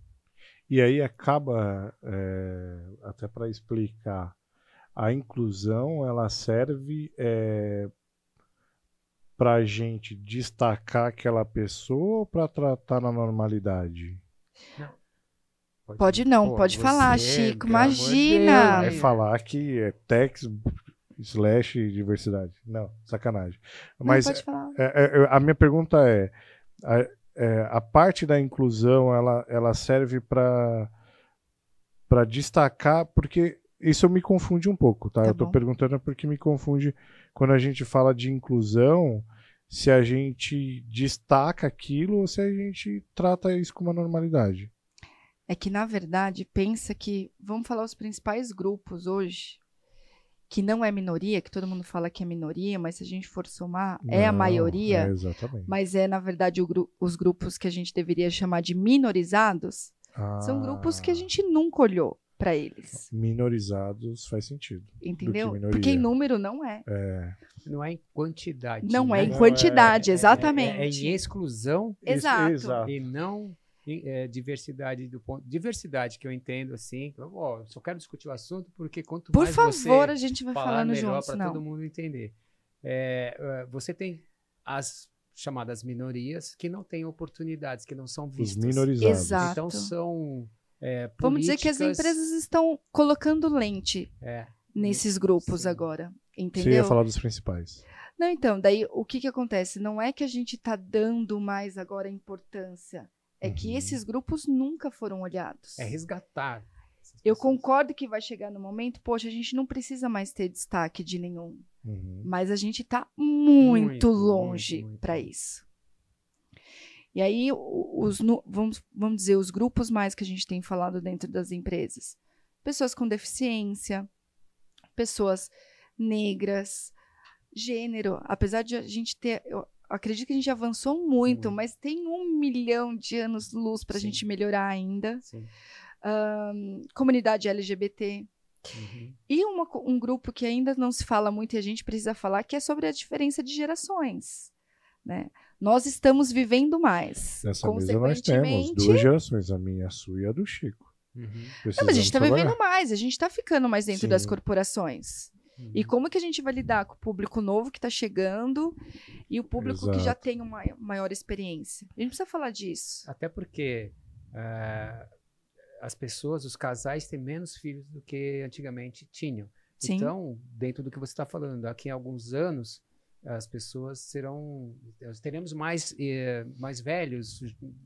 Speaker 1: E aí acaba, é, até para explicar, a inclusão ela serve para a gente destacar aquela pessoa ou para tratar na normalidade?
Speaker 3: Pode não,
Speaker 2: Pô,
Speaker 3: pode falar, Chico. Imagina.
Speaker 1: É falar que é tex slash diversidade. Não, sacanagem.
Speaker 3: Não,
Speaker 1: Mas
Speaker 3: pode falar.
Speaker 1: É, é, a minha pergunta é a, é, a parte da inclusão ela, ela serve para para destacar porque isso me confunde um pouco tá,
Speaker 3: Tá
Speaker 1: eu tô
Speaker 3: bom.
Speaker 1: perguntando porque me confunde quando a gente fala de inclusão se a gente destaca aquilo ou se a gente trata isso como uma normalidade
Speaker 3: É que, na verdade, pensa que. Vamos falar os principais grupos hoje, que não é minoria, que todo mundo fala que é minoria, mas se a gente for somar, é a
Speaker 1: Não,
Speaker 3: maioria.
Speaker 1: é, exatamente
Speaker 3: Mas é, na verdade, o os grupos que a gente deveria chamar de minorizados. São
Speaker 1: Ah,
Speaker 3: grupos que a gente nunca olhou para eles.
Speaker 1: minorizados faz sentido
Speaker 3: Entendeu? Porque em número não é.
Speaker 1: é,
Speaker 2: Não é em quantidade.
Speaker 3: Não
Speaker 2: né?
Speaker 3: é em
Speaker 1: Não,
Speaker 3: quantidade,
Speaker 2: É-
Speaker 3: exatamente.
Speaker 2: É, é em exclusão
Speaker 3: Exato.
Speaker 1: exato.
Speaker 2: e não é, diversidade do ponto. Diversidade que eu entendo assim. Eu, ó, só quero discutir o assunto porque quanto
Speaker 3: Por
Speaker 2: mais
Speaker 3: favor,
Speaker 2: você
Speaker 3: a gente vai
Speaker 2: falar
Speaker 3: falando
Speaker 2: melhor
Speaker 3: juntos.
Speaker 2: para
Speaker 3: Não.
Speaker 2: todo mundo entender. É, é, você tem as chamadas minorias que não têm oportunidades, que não são
Speaker 1: os
Speaker 2: vistas.
Speaker 1: minorizados
Speaker 3: Exato.
Speaker 2: Então são é,
Speaker 3: Vamos dizer que as
Speaker 2: políticas-
Speaker 3: empresas estão colocando lente
Speaker 2: é,
Speaker 3: nesses grupos
Speaker 2: Sim.
Speaker 3: agora.
Speaker 1: você ia
Speaker 3: Entendeu?
Speaker 1: falar dos principais
Speaker 3: Não, então, daí o que, que acontece? Não é que a gente está dando mais agora importância. É que
Speaker 1: Uhum.
Speaker 3: esses grupos nunca foram olhados.
Speaker 2: é resgatar.
Speaker 3: Eu concordo que vai chegar no momento, poxa, a gente não precisa mais ter destaque de nenhum.
Speaker 1: Uhum.
Speaker 3: Mas a gente está muito,
Speaker 2: Muito,
Speaker 3: longe para isso. E aí, os, vamos, vamos dizer, os grupos mais que a gente tem falado dentro das empresas. Pessoas com deficiência, pessoas negras, gênero. Apesar de a gente ter. Eu acredito que a gente avançou muito,
Speaker 2: Muito.
Speaker 3: mas tem um milhão de anos luz para a
Speaker 2: Sim.
Speaker 3: gente melhorar ainda.
Speaker 2: Sim.
Speaker 3: Ahn, comunidade LGBT.
Speaker 2: Uhum.
Speaker 3: E uma um grupo que ainda não se fala muito e a gente precisa falar, que é sobre a diferença de gerações. Né? Nós estamos vivendo mais.
Speaker 1: Nessa mesa nós temos duas gerações, a minha, a sua e a do Chico.
Speaker 2: Uhum.
Speaker 3: Não, mas a
Speaker 1: Precisamos
Speaker 3: gente está vivendo mais, a gente está ficando mais dentro das
Speaker 1: Sim.
Speaker 3: E
Speaker 2: Uhum.
Speaker 3: como que a gente vai lidar com o público novo que está chegando e o público que já
Speaker 1: Exato.
Speaker 3: tem uma maior experiência? A gente precisa falar disso.
Speaker 2: Até porque ah, as pessoas, os casais, têm menos filhos do que antigamente tinham.
Speaker 3: Sim.
Speaker 2: Então, dentro do que você está falando, daqui a alguns anos, as pessoas serão. nós teremos mais, eh, mais velhos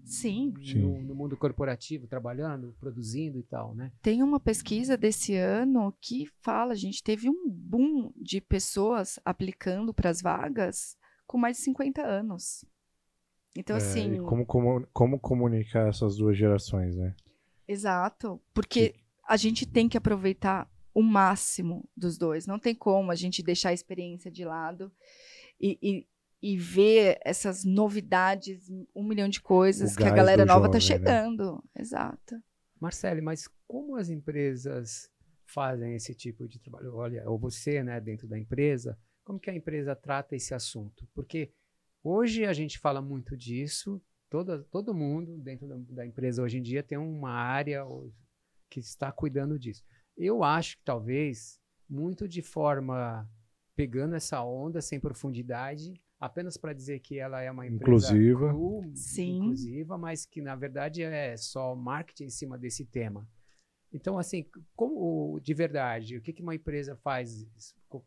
Speaker 3: Sim.
Speaker 2: No, no mundo corporativo, trabalhando, produzindo e tal, né?
Speaker 3: Tem uma pesquisa desse ano que fala, a gente teve um boom de pessoas aplicando para as vagas com mais de 50 anos. Então,
Speaker 1: É,
Speaker 3: assim,
Speaker 1: e como, como, como comunicar essas duas gerações, né?
Speaker 3: exato. Porque a gente tem que aproveitar o máximo dos dois. Não tem como a gente deixar a experiência de lado e, e, e ver essas novidades, um milhão de coisas
Speaker 1: O
Speaker 3: que a galera nova tá
Speaker 1: jovem, né?
Speaker 3: chegando. Exato.
Speaker 2: Marcele, mas como as empresas fazem esse tipo de trabalho? Olha, ou você, né, dentro da empresa, como que a empresa trata esse assunto? Porque hoje a gente fala muito disso, todo, todo mundo dentro da, da empresa hoje em dia tem uma área que está cuidando disso. Eu acho que talvez muito de forma pegando essa onda sem profundidade, apenas para dizer que ela é uma empresa
Speaker 1: inclusiva,
Speaker 2: cru,
Speaker 3: Sim.
Speaker 2: inclusiva, mas que na verdade é só marketing em cima desse tema. Então, assim, como de verdade, o que, que uma empresa faz?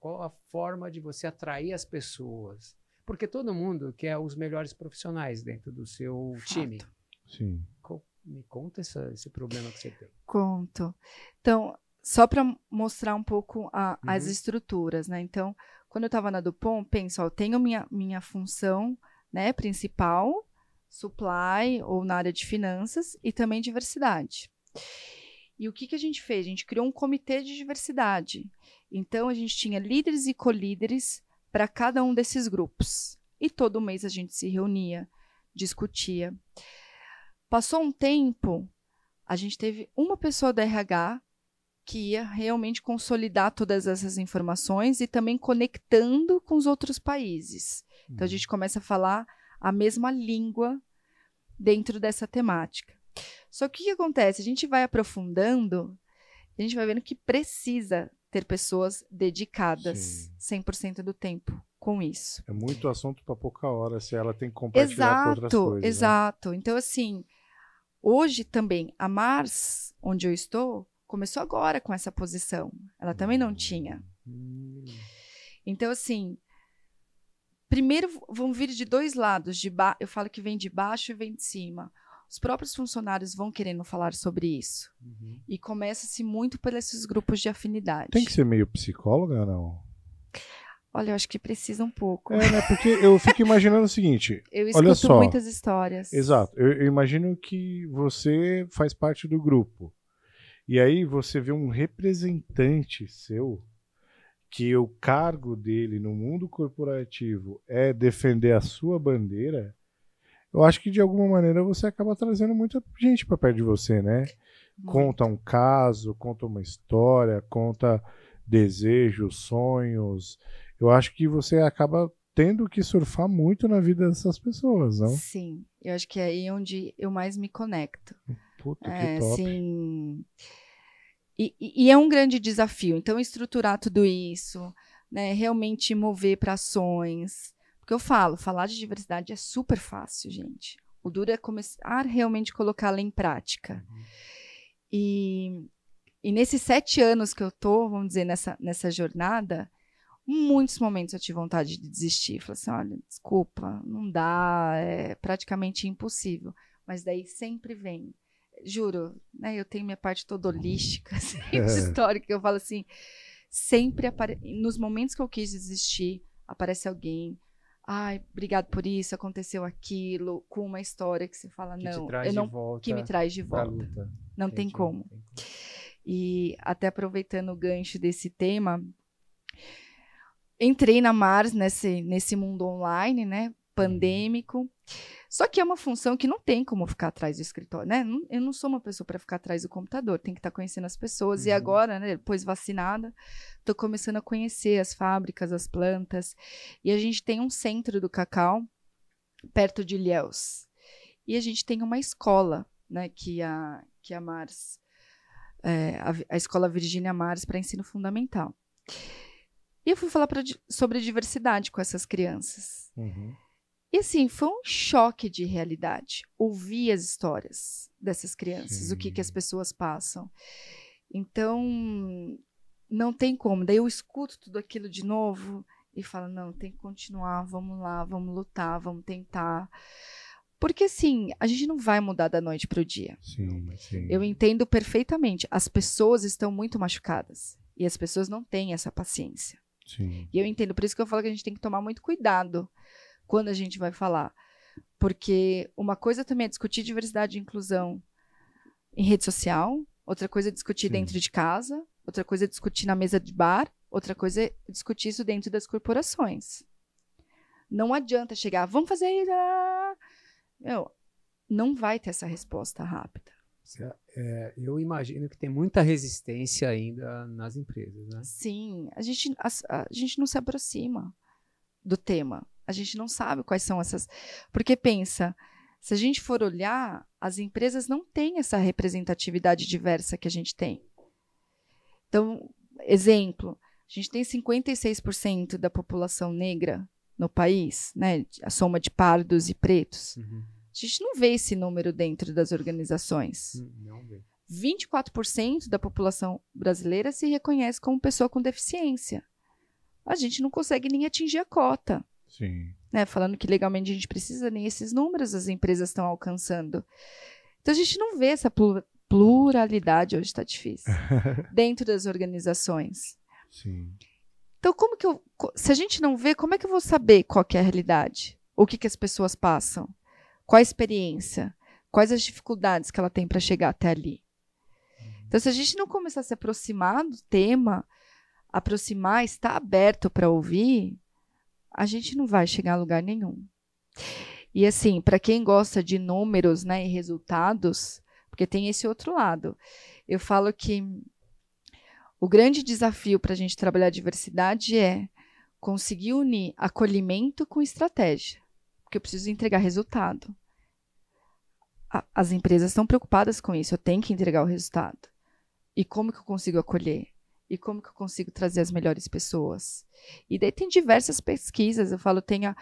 Speaker 2: Qual a forma de você atrair as pessoas? Porque todo mundo quer os melhores profissionais dentro do seu
Speaker 3: Fato.
Speaker 2: time.
Speaker 1: sim.
Speaker 2: Me conta essa- esse problema que você tem.
Speaker 3: Conto. Então, só para mostrar um pouco a- as
Speaker 2: Uhum.
Speaker 3: estruturas, né? Então, quando eu estava na Dupont, pensa, ó, tenho minha, minha função né, principal, supply ou na área de finanças e também diversidade. E o que, que a gente fez? A gente criou um comitê de diversidade. Então, a gente tinha líderes e colíderes para cada um desses grupos. E todo mês a gente se reunia, discutia. Passou um tempo, a gente teve uma pessoa da RH que ia realmente consolidar todas essas informações e também conectando com os outros países. Então a gente começa a falar a mesma língua dentro dessa temática. Só que o que acontece? A gente vai aprofundando, a gente vai vendo que precisa ter pessoas dedicadas 100% do tempo com isso.
Speaker 1: É muito assunto para pouca hora se ela tem que compartilhar com outras
Speaker 3: Exato,
Speaker 1: coisas. né?
Speaker 3: exato. Então, assim, hoje também, a Mars, onde eu estou, começou agora com essa posição. Ela também não tinha.
Speaker 2: Hum,
Speaker 3: Então, assim, primeiro vão vir de dois lados. De ba... Eu falo que vem de baixo e vem de cima. Os próprios funcionários vão querendo falar sobre isso.
Speaker 2: uhum.
Speaker 3: E começa-se muito por esses grupos de afinidade.
Speaker 1: Tem que ser meio psicóloga, não?
Speaker 3: Olha, eu acho que precisa um pouco.
Speaker 1: É, né? Porque eu fico imaginando o seguinte.
Speaker 3: Eu
Speaker 1: olha
Speaker 3: escuto
Speaker 1: só.
Speaker 3: muitas histórias.
Speaker 1: Exato. Eu, eu imagino que você faz parte do grupo. E aí você vê um representante seu que o cargo dele no mundo corporativo é defender a sua bandeira. Eu acho que de alguma maneira você acaba trazendo muita gente para perto de você, né? Conta um caso, conta uma história, conta desejos, sonhos. Eu acho que você acaba tendo que surfar muito na vida dessas pessoas, não?
Speaker 3: Sim, eu acho que é aí onde eu mais me conecto.
Speaker 1: Puta
Speaker 3: É,
Speaker 1: que top.
Speaker 3: sim. E, e- é um grande desafio. Então, estruturar tudo isso, né, realmente mover para ações. Porque eu falo, falar de diversidade é super fácil, gente. O duro é começar realmente colocá-la em prática. E, e nesses sete anos que eu tô, vamos dizer, nessa, nessa jornada, muitos momentos eu tive vontade de desistir. Falei assim, olha, desculpa, não dá, é praticamente impossível. Mas daí sempre vem. Juro, né? Eu tenho minha parte toda holística, assim, histórica. Eu falo assim, sempre apare... nos momentos que eu quis desistir, aparece alguém. Ai, obrigado por isso, aconteceu aquilo, com uma história que você fala,
Speaker 2: Que
Speaker 3: não, eu
Speaker 2: de
Speaker 3: não,
Speaker 2: volta
Speaker 3: que me traz de volta. Não tem como.
Speaker 2: tem
Speaker 3: E até aproveitando o gancho desse tema, entrei na Mars nesse, nesse mundo online, né? Pandêmico. Só que é uma função que não tem como ficar atrás do escritório, né? Eu não sou uma pessoa para ficar atrás do computador, tem que estar conhecendo as pessoas. E
Speaker 2: Uhum.
Speaker 3: agora, né, depois vacinada, estou começando a conhecer as fábricas, as plantas. E a gente tem um centro do cacau perto de Ilhéus. E a gente tem uma escola, né, que a, que a Mars é, a, a escola Virgínia Mares para ensino fundamental. E eu fui falar pra sobre diversidade com essas crianças.
Speaker 1: Uhum.
Speaker 3: E assim, foi um choque de realidade ouvir as histórias dessas crianças, o que, que as
Speaker 1: Sim.
Speaker 3: pessoas passam. Então, não tem como. Daí eu escuto tudo aquilo de novo e falo: não, tem que continuar, vamos lá, vamos lutar, vamos tentar. Porque assim, a gente não vai mudar da noite para o dia.
Speaker 1: Sim, sim.
Speaker 3: Eu entendo perfeitamente. As pessoas estão muito machucadas. E as pessoas não têm essa paciência.
Speaker 1: Sim.
Speaker 3: E eu entendo, por isso que eu falo que a gente tem que tomar muito cuidado quando a gente vai falar. Porque uma coisa também é discutir diversidade e inclusão em rede social, outra coisa é discutir
Speaker 1: Sim.
Speaker 3: dentro de casa, outra coisa é discutir na mesa de bar, outra coisa é discutir isso dentro das corporações. Não adianta chegar, vamos fazer isso. ah." Meu, não vai ter essa resposta rápida.
Speaker 2: É, eu imagino que tem muita resistência ainda nas empresas, né?
Speaker 3: Sim, a gente, a, a gente não se aproxima do tema. A gente não sabe quais são essas. Porque pensa, Se a gente for olhar, as empresas não têm essa representatividade diversa que a gente tem. Então, exemplo, a gente tem 56% da população negra no país, né? A soma de pardos e pretos. Uhum. A gente não vê esse número dentro das organizações. Hum, não vê. 24% da população brasileira se reconhece como pessoa com deficiência. A gente não consegue nem atingir a cota.
Speaker 1: Sim.
Speaker 3: Né? Falando que legalmente a gente precisa, nem esses números as empresas estão alcançando. Então a gente não vê essa pluralidade, hoje está difícil, dentro das organizações.
Speaker 1: Sim.
Speaker 3: Então, como que eu. Se a gente não vê, como é que eu vou saber qual é a realidade? O que, que as pessoas passam? Qual a experiência? Quais as dificuldades que ela tem para chegar até ali? Então, se a gente não começar a se aproximar do tema, aproximar, estar aberto para ouvir, a gente não vai chegar a lugar nenhum. E assim, para quem gosta de números né, e resultados, porque tem esse outro lado, eu falo que o grande desafio para a gente trabalhar a diversidade é conseguir unir acolhimento com estratégia, porque eu preciso entregar resultado. as empresas estão preocupadas com isso, eu tenho que entregar o resultado. E como que eu consigo acolher? E como que eu consigo trazer as melhores pessoas? E daí tem diversas pesquisas, eu falo, tem a,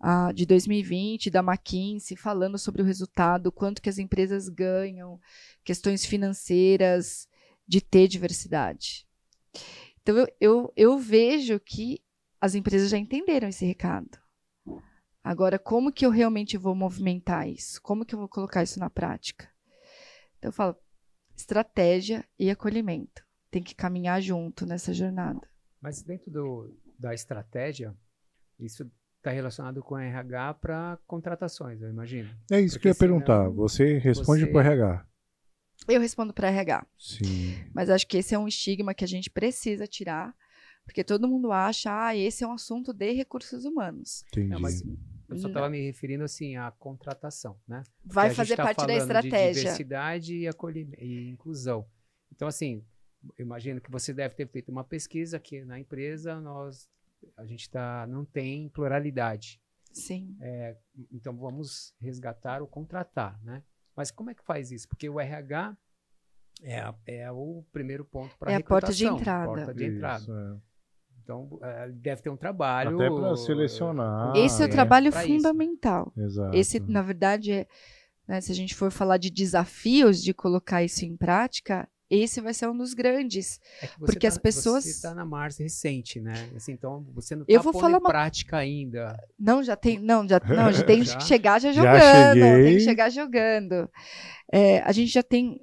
Speaker 3: a de 2020, da McKinsey, falando sobre o resultado, quanto que as empresas ganham, questões financeiras, de ter diversidade. Então, eu, eu, eu vejo que as empresas já entenderam esse recado. Agora, como que eu realmente vou movimentar isso? Como que eu vou colocar isso na prática? Então, eu falo, estratégia e acolhimento. Tem que caminhar junto nessa jornada.
Speaker 2: Mas dentro do, da estratégia, isso está relacionado com RH para contratações, eu imagino.
Speaker 1: É isso Porque que eu ia perguntar. Você responde para o RH.
Speaker 3: Eu respondo para RH.
Speaker 1: Sim.
Speaker 3: Mas acho que esse é um estigma que a gente precisa tirar, porque todo mundo acha, ah, esse é um assunto de recursos humanos.
Speaker 1: Entendi. Não,
Speaker 2: mas eu só estava me referindo assim à contratação, né?
Speaker 3: Vai fazer tá parte da estratégia.
Speaker 2: De diversidade e, e inclusão. Então, assim, imagino que você deve ter feito uma pesquisa que na empresa nós a gente tá, não tem pluralidade.
Speaker 3: Sim.
Speaker 2: É, então vamos resgatar ou contratar, né? Mas como é que faz isso? Porque o RH é, é o primeiro ponto para
Speaker 3: é a porta de entrada.
Speaker 2: Porta de entrada. Isso, é. Então, é, deve ter um trabalho.
Speaker 1: Até para selecionar.
Speaker 3: Esse é o trabalho fundamental.
Speaker 1: Exato.
Speaker 3: Esse, na verdade, é, né, se a gente for falar de desafios de colocar isso em prática, esse vai ser um dos grandes. É porque tá, as pessoas. Você
Speaker 2: está na Mars recente, né? Assim, então você não está pondo em uma... prática ainda.
Speaker 3: Não, já tem. Não, já, não, já tem já? que chegar já jogando. Já tem que chegar jogando. É, a gente já tem,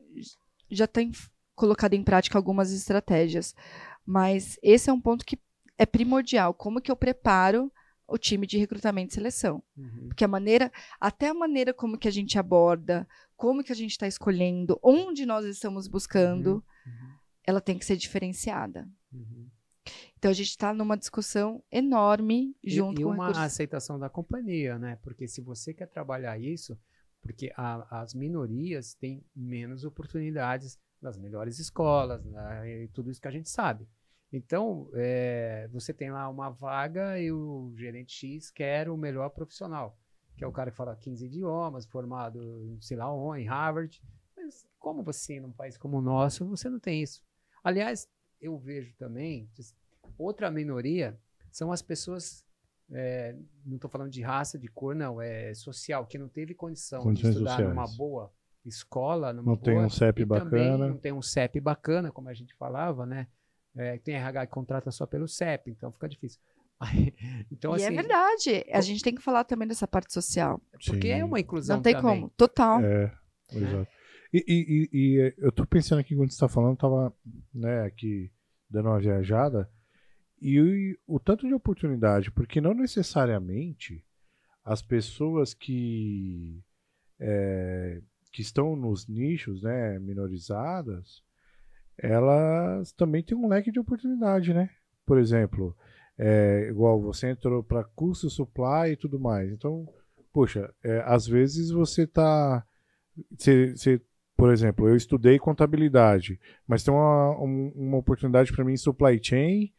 Speaker 3: já tem colocado em prática algumas estratégias. Mas esse é um ponto que é primordial. Como que eu preparo o time de recrutamento e seleção. Uhum. Porque a maneira, até a maneira como que a gente aborda, como que a gente está escolhendo, onde nós estamos buscando, uhum. Uhum. ela tem que ser diferenciada. Uhum. Então a gente está numa discussão enorme junto
Speaker 2: e, e
Speaker 3: com
Speaker 2: uma aceitação da companhia, né? Porque se você quer trabalhar isso, porque a, as minorias têm menos oportunidades nas melhores escolas, né? tudo isso que a gente sabe. Então, é, você tem lá uma vaga e o gerente X quer o melhor profissional, que é o cara que fala 15 idiomas, formado, sei lá em Harvard. Mas como você, num país como o nosso, você não tem isso? Aliás, eu vejo também, outra minoria são as pessoas, é, não estou falando de raça, de cor, não, é social, que não teve condição Condições de estudar sociais. numa boa escola, numa
Speaker 1: não
Speaker 2: boa,
Speaker 1: tem um CEP bacana.
Speaker 2: Não tem um CEP bacana, como a gente falava, né? É, tem RH que contrata só pelo CEP, então fica difícil. então,
Speaker 3: e é
Speaker 2: assim,
Speaker 3: é verdade. A gente tem que falar também dessa parte social.
Speaker 2: Porque Sim. é uma inclusão
Speaker 3: Não tem
Speaker 2: também.
Speaker 3: como. Total.
Speaker 1: É, exato. E, e, e, eu tô pensando aqui, quando você está falando, tava né, aqui dando uma viajada, e o, o tanto de oportunidade, porque não necessariamente as pessoas que, é, que estão nos nichos né, minorizadas, elas também têm um leque de oportunidade, né? Por exemplo, é, igual você entrou para custo, supply e tudo mais. Então, poxa, é, às vezes você. Você, por exemplo, eu estudei contabilidade, mas tem uma, uma oportunidade para mim em supply chain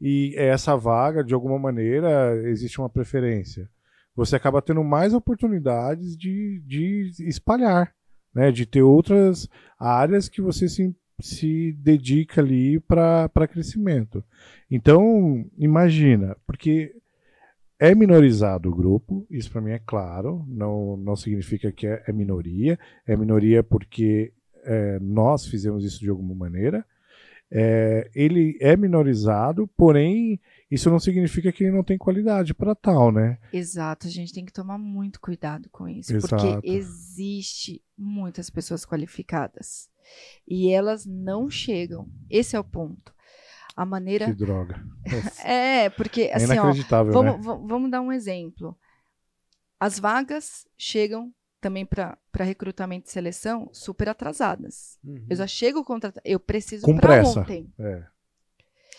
Speaker 1: e é essa vaga, de alguma maneira, existe uma preferência. você acaba tendo mais oportunidades de, de espalhar, né? De ter outras áreas que você se, se dedica ali para crescimento. Então, imagina, porque é minorizado o grupo, isso para mim é claro, não, não significa que é, é minoria, é minoria porque é, nós fizemos isso de alguma maneira. É, ele é minorizado, porém isso não significa que ele não tem qualidade para tal, né?
Speaker 3: Exato, a gente tem que tomar muito cuidado com isso,
Speaker 1: Exato.
Speaker 3: porque existe muitas pessoas qualificadas e elas não chegam. Esse é o ponto. A maneira
Speaker 1: Que droga.
Speaker 3: é porque
Speaker 1: É
Speaker 3: assim, ó,
Speaker 1: inacreditável,
Speaker 3: vamos,
Speaker 1: né?
Speaker 3: va- vamos dar um exemplo. As vagas chegam também para recrutamento e seleção super atrasadas.
Speaker 2: Uhum.
Speaker 3: Eu já chego contratar, eu preciso para ontem.
Speaker 1: É.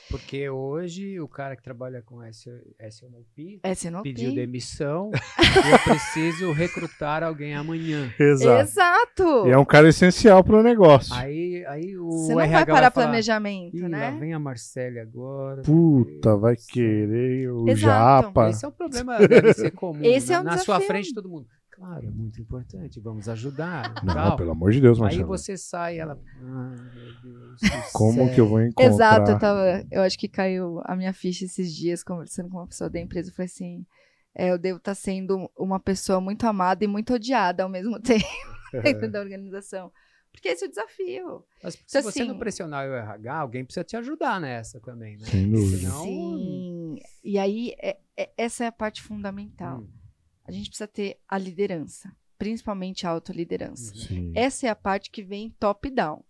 Speaker 2: Porque hoje o cara que trabalha com S- SNOP
Speaker 3: SNOP.
Speaker 2: pediu demissão e eu preciso recrutar alguém amanhã.
Speaker 1: Exato.
Speaker 3: Exato.
Speaker 1: E é um cara essencial para o negócio.
Speaker 2: Aí, aí o
Speaker 3: Você não
Speaker 2: RH
Speaker 3: vai parar
Speaker 2: falar,
Speaker 3: planejamento, né?
Speaker 2: vem a Marcele agora.
Speaker 1: Puta, vai
Speaker 2: Deus do céu."
Speaker 1: querer o
Speaker 3: Exato.
Speaker 1: japa.
Speaker 2: Esse é um problema, deve ser comum.
Speaker 3: Esse é
Speaker 2: na,
Speaker 3: um
Speaker 2: na sua
Speaker 3: desafio.
Speaker 2: frente, todo mundo. Claro, é muito importante, vamos ajudar.
Speaker 1: Não,
Speaker 2: tal.
Speaker 1: pelo amor de Deus,
Speaker 2: Aí
Speaker 1: Marcelo.
Speaker 2: você sai e ela. Ai, meu Deus. do
Speaker 1: Como
Speaker 2: céu.
Speaker 1: que eu vou encontrar?
Speaker 3: Exato, eu tava. Eu acho que caiu a minha ficha esses dias conversando com uma pessoa da empresa. Eu falei assim: é, eu devo estar sendo uma pessoa muito amada e muito odiada ao mesmo tempo dentro da organização. Porque esse é o desafio.
Speaker 2: Mas se
Speaker 3: Então,
Speaker 2: você não
Speaker 3: assim-
Speaker 2: pressionar o RH, alguém precisa te ajudar nessa também, né?
Speaker 1: Sem dúvida.
Speaker 2: Senão-
Speaker 3: Sim. E aí, é- é- essa é a parte fundamental.
Speaker 2: Hum,
Speaker 3: A gente precisa ter a liderança, principalmente a autoliderança.
Speaker 1: Sim.
Speaker 3: Essa é a parte que vem top-down.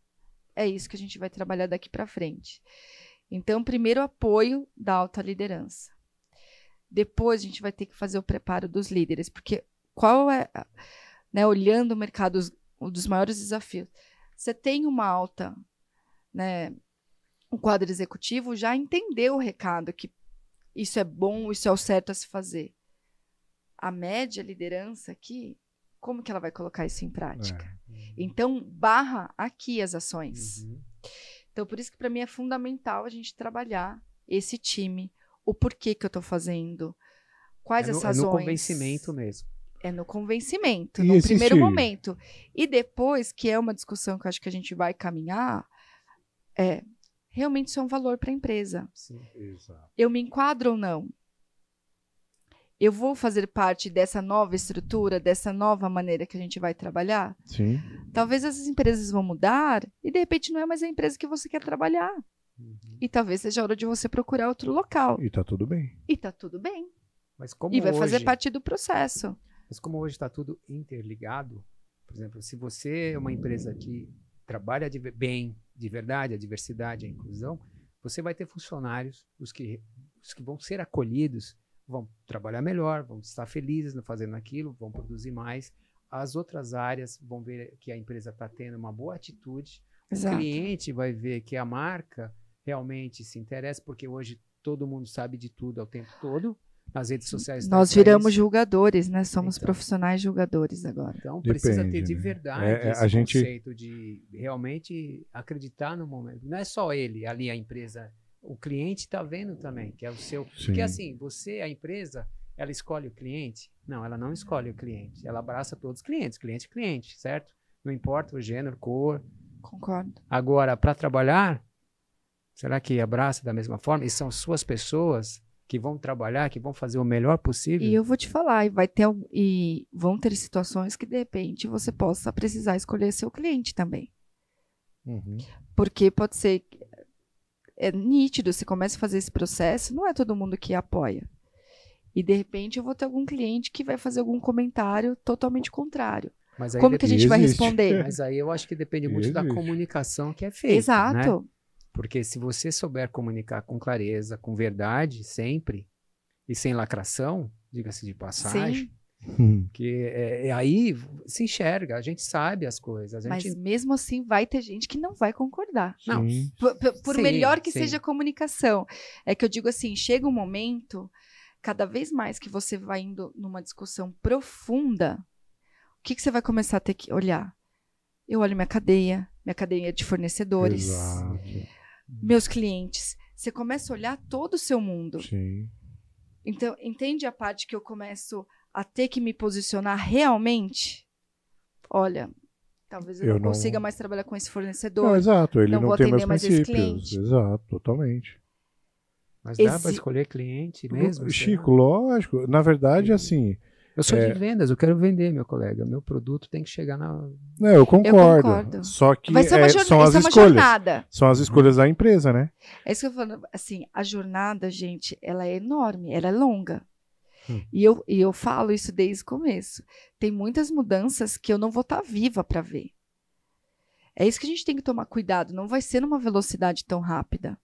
Speaker 3: É isso que a gente vai trabalhar daqui para frente. Então, primeiro, apoio da alta liderança. Depois, a gente vai ter que fazer o preparo dos líderes, porque qual é, né, olhando o mercado, um dos maiores desafios. Você tem uma alta, né, um quadro executivo já entendeu o recado que isso é bom, isso é o certo a se fazer. A média liderança aqui, como que ela vai colocar isso em prática? Então, barra aqui as ações.
Speaker 2: uhum.
Speaker 3: Então, por isso que para mim é fundamental a gente trabalhar esse time, o porquê que eu estou fazendo, quais
Speaker 2: é no,
Speaker 3: as
Speaker 2: é
Speaker 3: razões.
Speaker 2: no convencimento mesmo.
Speaker 3: É no convencimento,
Speaker 1: E
Speaker 3: no primeiro momento. E depois, que é uma discussão que eu acho que a gente vai caminhar, é realmente isso é um valor para a empresa.
Speaker 2: Sim.
Speaker 1: Exato.
Speaker 3: Eu me enquadro ou não? Eu vou fazer parte dessa nova estrutura, dessa nova maneira que a gente vai trabalhar?
Speaker 1: Sim.
Speaker 3: Talvez essas empresas vão mudar e de repente não é mais a empresa que você quer trabalhar.
Speaker 2: Uhum.
Speaker 3: E talvez seja a hora de você procurar outro local.
Speaker 1: E tá tudo bem.
Speaker 3: E tá tudo bem.
Speaker 2: Mas como
Speaker 3: E vai fazer
Speaker 2: hoje-
Speaker 3: parte do processo.
Speaker 2: Mas como hoje está tudo interligado, por exemplo, se você é uma empresa que trabalha de, bem, de verdade, a diversidade, a inclusão, você vai ter funcionários, os que, os que vão ser acolhidos, vão trabalhar melhor, vão estar felizes no fazendo aquilo, vão produzir mais. As outras áreas vão ver que a empresa está tendo uma boa atitude. O
Speaker 3: Exato.
Speaker 2: cliente vai ver que a marca realmente se interessa, porque hoje todo mundo sabe de tudo ao tempo todo. Nas redes sociais. tá
Speaker 3: Nós viramos julgadores, né? Somos
Speaker 2: Então.
Speaker 3: profissionais julgadores agora.
Speaker 2: Então precisa ter
Speaker 1: Depende,
Speaker 2: de
Speaker 1: né?
Speaker 2: verdade
Speaker 1: É, é,
Speaker 2: esse
Speaker 1: a gente-
Speaker 2: conceito de realmente acreditar no momento. Não é só ele, ali a empresa, o cliente está vendo também, que é o seu.
Speaker 1: Sim.
Speaker 2: Porque assim, você, a empresa, ela escolhe o cliente? Não, ela não escolhe o cliente. Ela abraça todos os clientes, cliente cliente, certo? Não importa o gênero, cor.
Speaker 3: Concordo.
Speaker 2: Agora, para trabalhar, será que abraça da mesma forma? E são suas pessoas que vão trabalhar, que vão fazer o melhor possível?
Speaker 3: E eu vou te falar, e vai ter e vão ter situações que de repente você possa precisar escolher seu cliente também.
Speaker 1: Uhum.
Speaker 3: Porque pode ser é nítido, você começa a fazer esse processo, não é todo mundo que apoia. E de repente eu vou ter algum cliente que vai fazer algum comentário totalmente contrário.
Speaker 2: Mas aí
Speaker 3: Como que a gente vai responder?
Speaker 2: Mas aí eu acho que depende muito da
Speaker 1: Existe.
Speaker 2: comunicação que é feita. né?
Speaker 3: Exato.
Speaker 2: Porque se você souber comunicar com clareza, com verdade, sempre, e sem lacração, diga-se de passagem,
Speaker 3: Sim,
Speaker 2: que é, é aí se enxerga, a gente sabe as coisas. A
Speaker 3: mas
Speaker 2: gente,
Speaker 3: mesmo assim vai ter gente que não vai concordar.
Speaker 2: Não,
Speaker 1: Sim.
Speaker 3: Por, por- por
Speaker 2: Sim,
Speaker 3: melhor que
Speaker 2: sim.
Speaker 3: seja a comunicação. É que eu digo assim, chega um momento, cada vez mais que você vai indo numa discussão profunda, o que, que você vai começar a ter que olhar? Eu olho minha cadeia, minha cadeia de fornecedores,
Speaker 1: Exato.
Speaker 3: meus clientes. Você começa a olhar todo o seu mundo.
Speaker 1: Sim.
Speaker 3: Então, entende a parte que eu começo a ter que me posicionar realmente, olha, talvez eu,
Speaker 1: Eu
Speaker 3: não,
Speaker 1: não-
Speaker 3: consiga mais trabalhar com esse fornecedor.
Speaker 1: Não, exato, ele
Speaker 3: não
Speaker 1: não,
Speaker 3: vou
Speaker 1: tem
Speaker 3: atender
Speaker 1: mais
Speaker 3: mais esse
Speaker 1: princípios.
Speaker 3: cliente.
Speaker 1: Exato, totalmente.
Speaker 2: Mas dá
Speaker 3: Exi-
Speaker 2: para escolher cliente mesmo? será?
Speaker 1: Chico, lógico. Na verdade, assim,
Speaker 2: Eu sou
Speaker 1: é-
Speaker 2: de vendas, eu quero vender, meu colega. Meu produto tem que chegar na.
Speaker 1: não, eu concordo.
Speaker 3: concordo.
Speaker 1: Só que é, são as
Speaker 3: isso é uma
Speaker 1: escolhas.
Speaker 3: jornada.
Speaker 1: São as escolhas da empresa, né?
Speaker 3: É isso que eu tô falando. Assim, a jornada, gente, ela é enorme, ela é longa.
Speaker 1: Hum.
Speaker 3: E, eu, e eu falo isso desde o começo. Tem muitas mudanças que eu não vou estar viva para ver. É isso que a gente tem que tomar cuidado. Não vai ser numa velocidade tão rápida.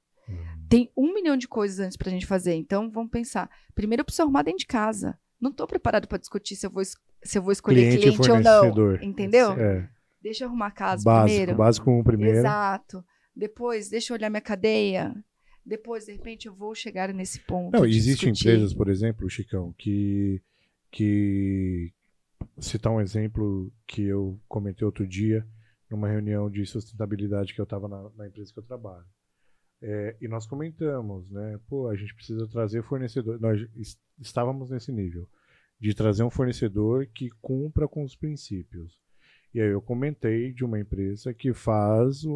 Speaker 3: Tem um milhão de coisas antes pra gente fazer. Então, vamos pensar. Primeiro, eu preciso arrumar dentro de casa. Não tô preparado para discutir se eu vou, se eu vou escolher
Speaker 1: Cliente
Speaker 3: cliente, ou não. Entendeu?
Speaker 1: É,
Speaker 3: Deixa eu arrumar a casa
Speaker 1: básico,
Speaker 3: primeiro.
Speaker 1: básico um primeiro.
Speaker 3: Exato. Depois, deixa eu olhar minha cadeia. Depois, de repente, eu vou chegar nesse ponto.
Speaker 1: Não, existem empresas, por exemplo, Chicão, que, que citar um exemplo que eu comentei outro dia numa reunião de sustentabilidade que eu estava na, na empresa que eu trabalho. É, e nós comentamos, né? Pô, a gente precisa trazer fornecedor. Nós es- estávamos nesse nível de trazer um fornecedor que cumpra com os princípios. E aí eu comentei de uma empresa que faz o,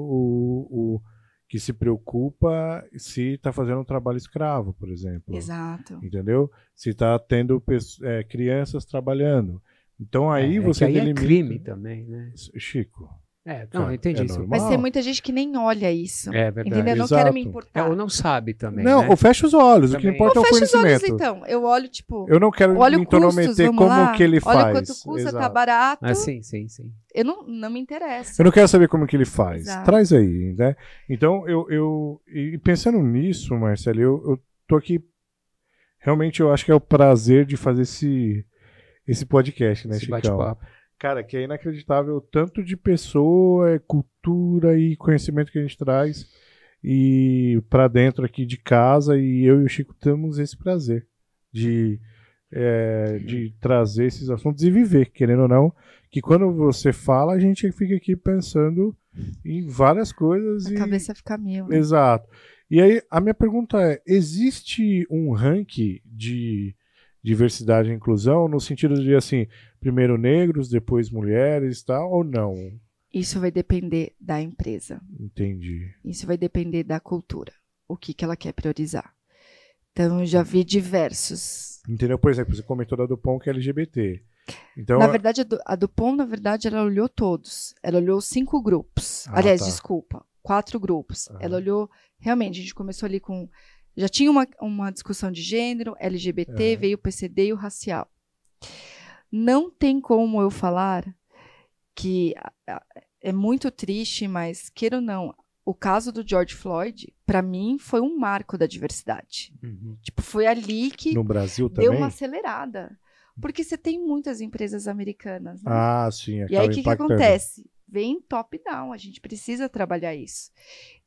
Speaker 1: o que se preocupa se está fazendo um trabalho escravo, por exemplo.
Speaker 3: Exato.
Speaker 1: Entendeu? Se está tendo é, crianças trabalhando. Então aí
Speaker 2: é,
Speaker 1: você
Speaker 2: que aí é
Speaker 1: delimita.
Speaker 2: crime também, né?
Speaker 1: Chico.
Speaker 2: É, não,
Speaker 1: Cara,
Speaker 2: eu entendi
Speaker 1: é
Speaker 2: isso.
Speaker 1: normal.
Speaker 3: Mas tem muita gente que nem olha isso.
Speaker 2: É verdade.
Speaker 3: entendeu? Eu não
Speaker 1: Exato.
Speaker 3: quero me
Speaker 2: É,
Speaker 3: importar.
Speaker 2: ou não sabe também.
Speaker 1: não,
Speaker 2: né?
Speaker 1: ou fecha os olhos. O que
Speaker 2: Também.
Speaker 1: importa é
Speaker 3: Ou
Speaker 1: o
Speaker 3: fecha os olhos,
Speaker 1: conhecimento.
Speaker 3: então. Eu olho, tipo,
Speaker 1: Eu não quero
Speaker 3: olha
Speaker 1: me intrometer como
Speaker 3: lá.
Speaker 1: que ele faz.
Speaker 3: Olha quanto custa, tá
Speaker 1: Exato.
Speaker 3: barato.
Speaker 2: Ah, sim, sim, sim.
Speaker 3: Eu não, não me interessa.
Speaker 1: Eu não quero saber como que ele faz.
Speaker 3: Exato.
Speaker 1: Traz aí, né? Então, eu, eu e pensando nisso, Marcelo, eu, eu tô aqui. Realmente, eu acho que é o prazer de fazer esse, esse podcast, né,
Speaker 2: Esse
Speaker 1: Chicão? Cara, que é inacreditável o tanto de pessoa, é, cultura e conhecimento que a gente traz e para dentro aqui de casa e eu e o Chico temos esse prazer de é, de trazer esses assuntos e viver, querendo ou não, que quando você fala a gente fica aqui pensando em várias coisas
Speaker 3: A
Speaker 1: e
Speaker 3: cabeça fica mil. né?
Speaker 1: Exato. E aí, a minha pergunta é: existe um ranking de diversidade e inclusão no sentido de assim, primeiro negros, depois mulheres, tal, ou não?
Speaker 3: Isso vai depender da empresa.
Speaker 1: Entendi.
Speaker 3: Isso vai depender da cultura. O que, que ela quer priorizar. Então, eu já vi diversos.
Speaker 1: Entendeu? Por exemplo, você comentou da Dupont que é LGBT. Então,
Speaker 3: na verdade, a, Dupont, na verdade, ela olhou todos. Ela olhou cinco grupos.
Speaker 1: Ah,
Speaker 3: Aliás,
Speaker 1: tá.
Speaker 3: desculpa, quatro grupos.
Speaker 1: Aham.
Speaker 3: Ela olhou, realmente, a gente começou ali com. Já tinha uma, uma discussão de gênero, LGBT,
Speaker 1: Aham.
Speaker 3: veio o PCD e o racial. Não tem como eu falar que é muito triste, mas queira ou não, o caso do George Floyd, para mim, foi um marco da diversidade.
Speaker 2: Uhum.
Speaker 3: Tipo, foi ali que
Speaker 1: no Brasil
Speaker 3: deu
Speaker 1: também?
Speaker 3: uma acelerada. Porque você tem muitas empresas americanas, né?
Speaker 1: Ah, sim.
Speaker 3: e aí, o que, que acontece? Vem top-down, a gente precisa trabalhar isso.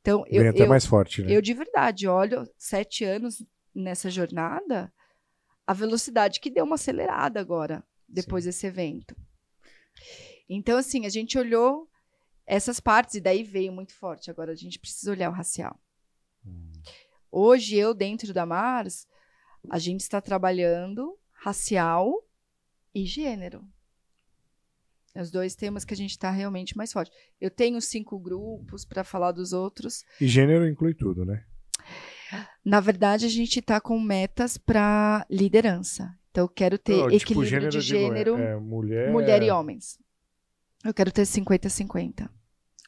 Speaker 3: Então, eu, eu,
Speaker 1: mais forte, né?
Speaker 3: eu de verdade olho sete anos nessa jornada, a velocidade que deu uma acelerada agora, depois desse evento. Então, assim, a gente olhou essas partes e daí veio muito forte. Agora a gente precisa olhar o racial.
Speaker 1: Hum.
Speaker 3: Hoje, eu, dentro da Mars, a gente está trabalhando racial e gênero. Os dois temas que a gente está realmente mais forte. Eu tenho cinco grupos para falar dos outros.
Speaker 1: E gênero inclui tudo, né?
Speaker 3: Na verdade, a gente está com metas para liderança. Então, eu quero ter
Speaker 1: tipo,
Speaker 3: equilíbrio de
Speaker 1: eu digo, é-
Speaker 3: gênero,
Speaker 1: é mulher,
Speaker 3: mulher e homens. Eu quero ter 50-50.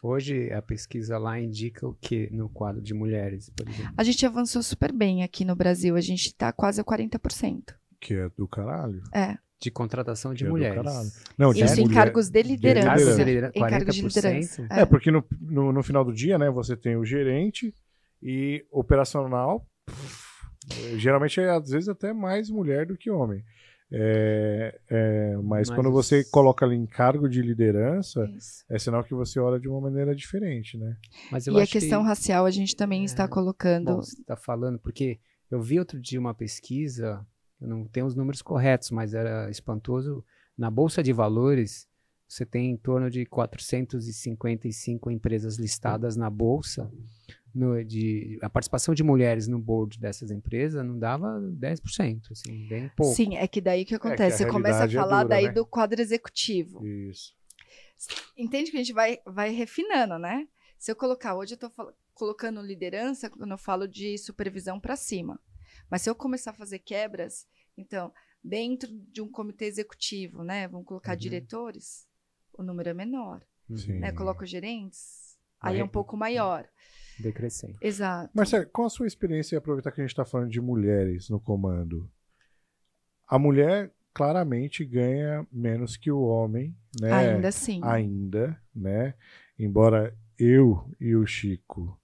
Speaker 2: Hoje a pesquisa lá indica o que no quadro de mulheres, por exemplo?
Speaker 3: A gente avançou super bem aqui no Brasil. A gente está quase a 40%.
Speaker 1: Que é do caralho.
Speaker 3: É.
Speaker 2: De contratação de
Speaker 1: Que é
Speaker 2: mulheres.
Speaker 1: Não, de
Speaker 3: Isso em
Speaker 1: mulher-
Speaker 3: cargos de liderança.
Speaker 2: Cargos de
Speaker 1: liderança.
Speaker 2: lidera-
Speaker 3: Em cargos de
Speaker 2: 40%?
Speaker 3: liderança.
Speaker 1: É, porque no, no, no final do dia, né, você tem o gerente e operacional. pff, geralmente é às vezes até mais mulher do que homem. É, é, mas,
Speaker 2: Mas
Speaker 1: quando você coloca ali em cargo de liderança,
Speaker 3: Isso.
Speaker 1: é sinal que você olha de uma maneira diferente, né?
Speaker 2: Mas eu
Speaker 3: E a questão
Speaker 2: que...
Speaker 3: racial a gente também está
Speaker 2: É,
Speaker 3: colocando.
Speaker 2: Bom, você está falando, porque eu vi outro dia uma pesquisa, eu não tenho os números corretos, mas era espantoso. Na Bolsa de Valores, você tem em torno de 455 empresas listadas na Bolsa. no, de, a participação de mulheres no board dessas empresas não dava 10%, assim, bem pouco.
Speaker 3: Sim, é que daí o que acontece?
Speaker 1: que a
Speaker 3: Você começa a
Speaker 1: é
Speaker 3: falar
Speaker 1: dura,
Speaker 3: daí
Speaker 1: né?
Speaker 3: do quadro executivo.
Speaker 1: Isso.
Speaker 3: Entende que a gente vai, vai refinando, né? Se eu colocar, hoje eu fal- colocando liderança quando eu falo de supervisão para cima. Mas se eu começar a fazer quebras, então, dentro de um comitê executivo, né? Vamos colocar
Speaker 2: Uhum.
Speaker 3: diretores, o número é menor.
Speaker 1: Sim.
Speaker 3: Né? Coloco gerentes, aí
Speaker 2: Vai-
Speaker 3: é um pouco maior.
Speaker 2: Decrescente.
Speaker 3: Exato.
Speaker 1: Marcelo, com a sua experiência e aproveitar que a gente está falando de mulheres no comando, a mulher claramente ganha menos que o homem, né?
Speaker 3: Ainda assim.
Speaker 1: Ainda, né? Embora eu e o Chico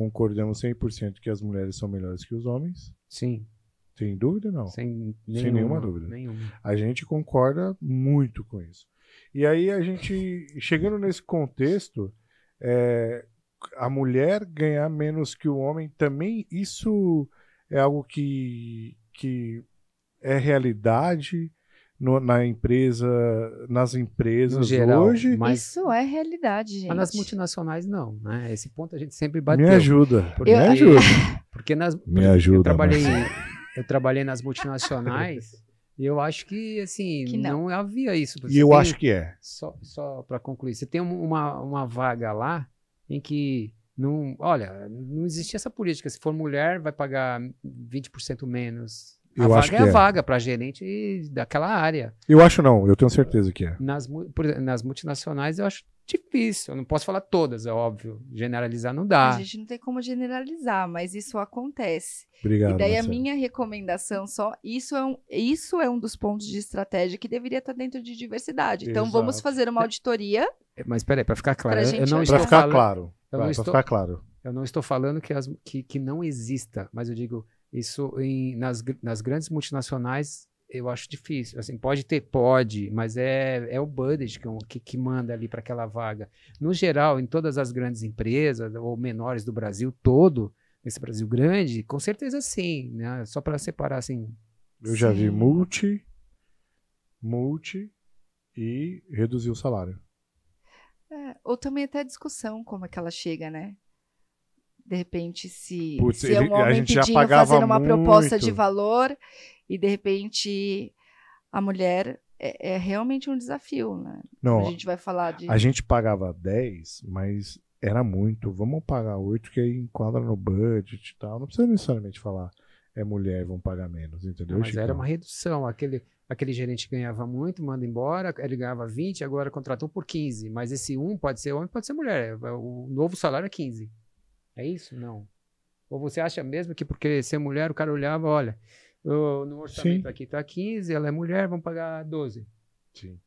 Speaker 1: concordamos 100% que as mulheres são melhores que os homens,
Speaker 2: Sim,
Speaker 1: tem dúvida não?
Speaker 2: sem,
Speaker 1: Sem nenhuma dúvida.
Speaker 2: Nenhuma.
Speaker 1: A gente concorda muito com isso. E aí a gente, chegando nesse contexto, é, a mulher ganhar menos que o homem, também isso é algo que, que é realidade no- na empresa, nas empresas
Speaker 2: geral,
Speaker 1: hoje.
Speaker 2: mas,
Speaker 3: Isso é realidade, gente.
Speaker 2: mas nas multinacionais não, né? Esse ponto a gente sempre bateu.
Speaker 1: Me ajuda,
Speaker 2: Porque-
Speaker 1: me ajuda.
Speaker 2: Porque nas,
Speaker 1: Me
Speaker 2: eu
Speaker 1: ajuda,
Speaker 2: trabalhei,
Speaker 1: Marcelo.
Speaker 2: eu trabalhei nas multinacionais e eu acho que assim
Speaker 3: Que não.
Speaker 2: não. havia isso.
Speaker 1: E eu acho que é.
Speaker 2: só, só para concluir, você tem um- uma, uma vaga lá em que não, olha, não existia essa política. Se for mulher, vai pagar 20% menos. A
Speaker 1: Eu
Speaker 2: vaga
Speaker 1: acho
Speaker 2: é
Speaker 1: que
Speaker 2: a
Speaker 1: é.
Speaker 2: vaga para gerente daquela área.
Speaker 1: Eu acho não, eu tenho certeza que é.
Speaker 2: Nas, por nas multinacionais eu acho difícil. Eu não posso falar todas, é óbvio. Generalizar não dá.
Speaker 3: A gente não tem como generalizar, mas isso acontece.
Speaker 1: Obrigado.
Speaker 3: e daí a
Speaker 1: Marcelo.
Speaker 3: minha recomendação só, isso é, um, isso é um dos pontos de estratégia que deveria estar dentro de diversidade. Então vamos
Speaker 1: Exato.
Speaker 3: fazer uma auditoria.
Speaker 2: Mas peraí, para ficar claro, eu,
Speaker 3: gente
Speaker 2: não estou
Speaker 1: ficar
Speaker 2: falando,
Speaker 1: claro.
Speaker 2: eu
Speaker 1: Vai,
Speaker 2: não estou-
Speaker 1: ficar claro.
Speaker 2: Eu não estou falando que, as- que, que não exista, mas eu digo, isso em- nas, nas grandes multinacionais eu acho difícil. Assim, pode ter, pode, mas é, é o budget que, que, que manda ali para aquela vaga. No geral, em todas as grandes empresas ou menores do Brasil todo, nesse Brasil grande, com certeza sim, né? Só para separar assim.
Speaker 1: Eu já vi
Speaker 3: Sim.
Speaker 1: multi, multi e reduzir o salário.
Speaker 3: É, ou também até discussão, como é que ela chega, né? De repente, se,
Speaker 1: Putz,
Speaker 3: se é
Speaker 1: ele-
Speaker 3: um
Speaker 1: a
Speaker 3: homem
Speaker 1: gente já
Speaker 3: pedindo,
Speaker 1: pagava
Speaker 3: fazendo uma proposta
Speaker 1: muito.
Speaker 3: de valor, e de repente a mulher é, é realmente um desafio, né?
Speaker 1: Não,
Speaker 3: a gente vai falar de.
Speaker 1: a gente pagava 10, mas era muito. Vamos pagar 8, que aí enquadra no budget e tal. Não precisa necessariamente falar é mulher, vão pagar menos, entendeu?
Speaker 2: mas era
Speaker 1: Chicão?
Speaker 2: uma redução. Aquele, aquele gerente ganhava muito, manda embora, ele ganhava 20, agora contratou por 15. Mas esse um pode ser homem, pode ser mulher. É, O novo salário é 15. É isso? Não. Ou você acha mesmo que porque ser mulher, o cara olhava, olha, no orçamento
Speaker 1: Sim.
Speaker 2: aqui tá 15, ela é mulher, vamos pagar 12.
Speaker 1: Sim.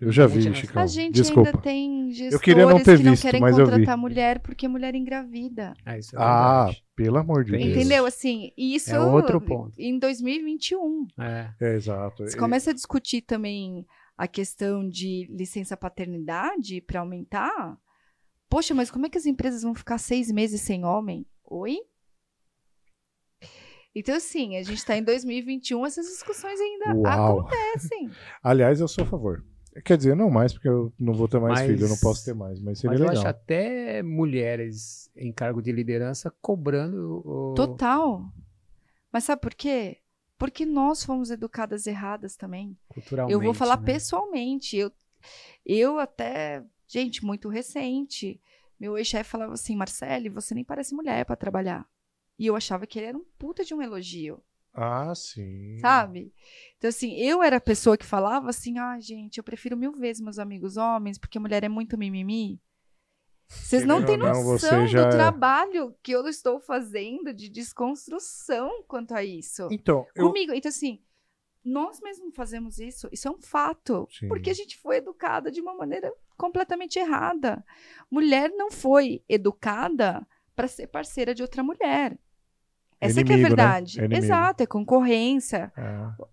Speaker 1: Eu já vi. Chicão.
Speaker 3: a gente
Speaker 1: Desculpa.
Speaker 3: ainda tem gestores
Speaker 1: queria não ter
Speaker 3: que não
Speaker 1: visto,
Speaker 3: querem
Speaker 1: mas eu vi.
Speaker 3: contratar mulher porque mulher engravida.
Speaker 2: É isso. É
Speaker 1: Ah,
Speaker 2: verdade.
Speaker 1: pelo amor de Deus.
Speaker 3: Entendeu? Assim, e isso
Speaker 2: É outro ponto.
Speaker 3: em 2021.
Speaker 2: É.
Speaker 1: É, exato.
Speaker 3: Você começa a discutir também a questão de licença paternidade para aumentar. Poxa, mas como é que as empresas vão ficar seis meses sem homem? Oi? Então, assim, a gente está em 2021, essas discussões ainda
Speaker 1: Uau.
Speaker 3: acontecem.
Speaker 1: Aliás, eu sou a favor. Quer dizer, não mais, porque eu não vou ter mais
Speaker 2: Mas-
Speaker 1: filho, eu não posso ter mais, mas seria
Speaker 2: Mas eu
Speaker 1: legal.
Speaker 2: acho até mulheres em cargo de liderança cobrando o.
Speaker 3: Total. Mas sabe por quê? Porque nós fomos educadas erradas também.
Speaker 2: culturalmente.
Speaker 3: Eu vou falar
Speaker 2: né?
Speaker 3: pessoalmente. Eu, eu até, gente, muito recente, meu ex-chefe falava assim, Marcele, você nem parece mulher para trabalhar. E eu achava que ele era um puta de um elogio,
Speaker 1: Ah, sim.
Speaker 3: sabe? Então, assim, eu era a pessoa que falava assim, ah, gente, eu prefiro mil vezes meus amigos homens, porque mulher é muito mimimi. Vocês não têm
Speaker 1: não,
Speaker 3: noção
Speaker 1: já
Speaker 3: do
Speaker 1: é.
Speaker 3: trabalho que eu estou fazendo de desconstrução quanto a isso
Speaker 1: Então, eu...
Speaker 3: comigo. Então, assim, nós mesmos fazemos isso, isso é um fato.
Speaker 1: Sim.
Speaker 3: Porque a gente foi educada de uma maneira completamente errada. Mulher não foi educada para ser parceira de outra mulher. Essa que é a
Speaker 1: Inimigo, né?
Speaker 3: verdade.
Speaker 1: É inimigo.
Speaker 3: Exato, é concorrência.
Speaker 1: É.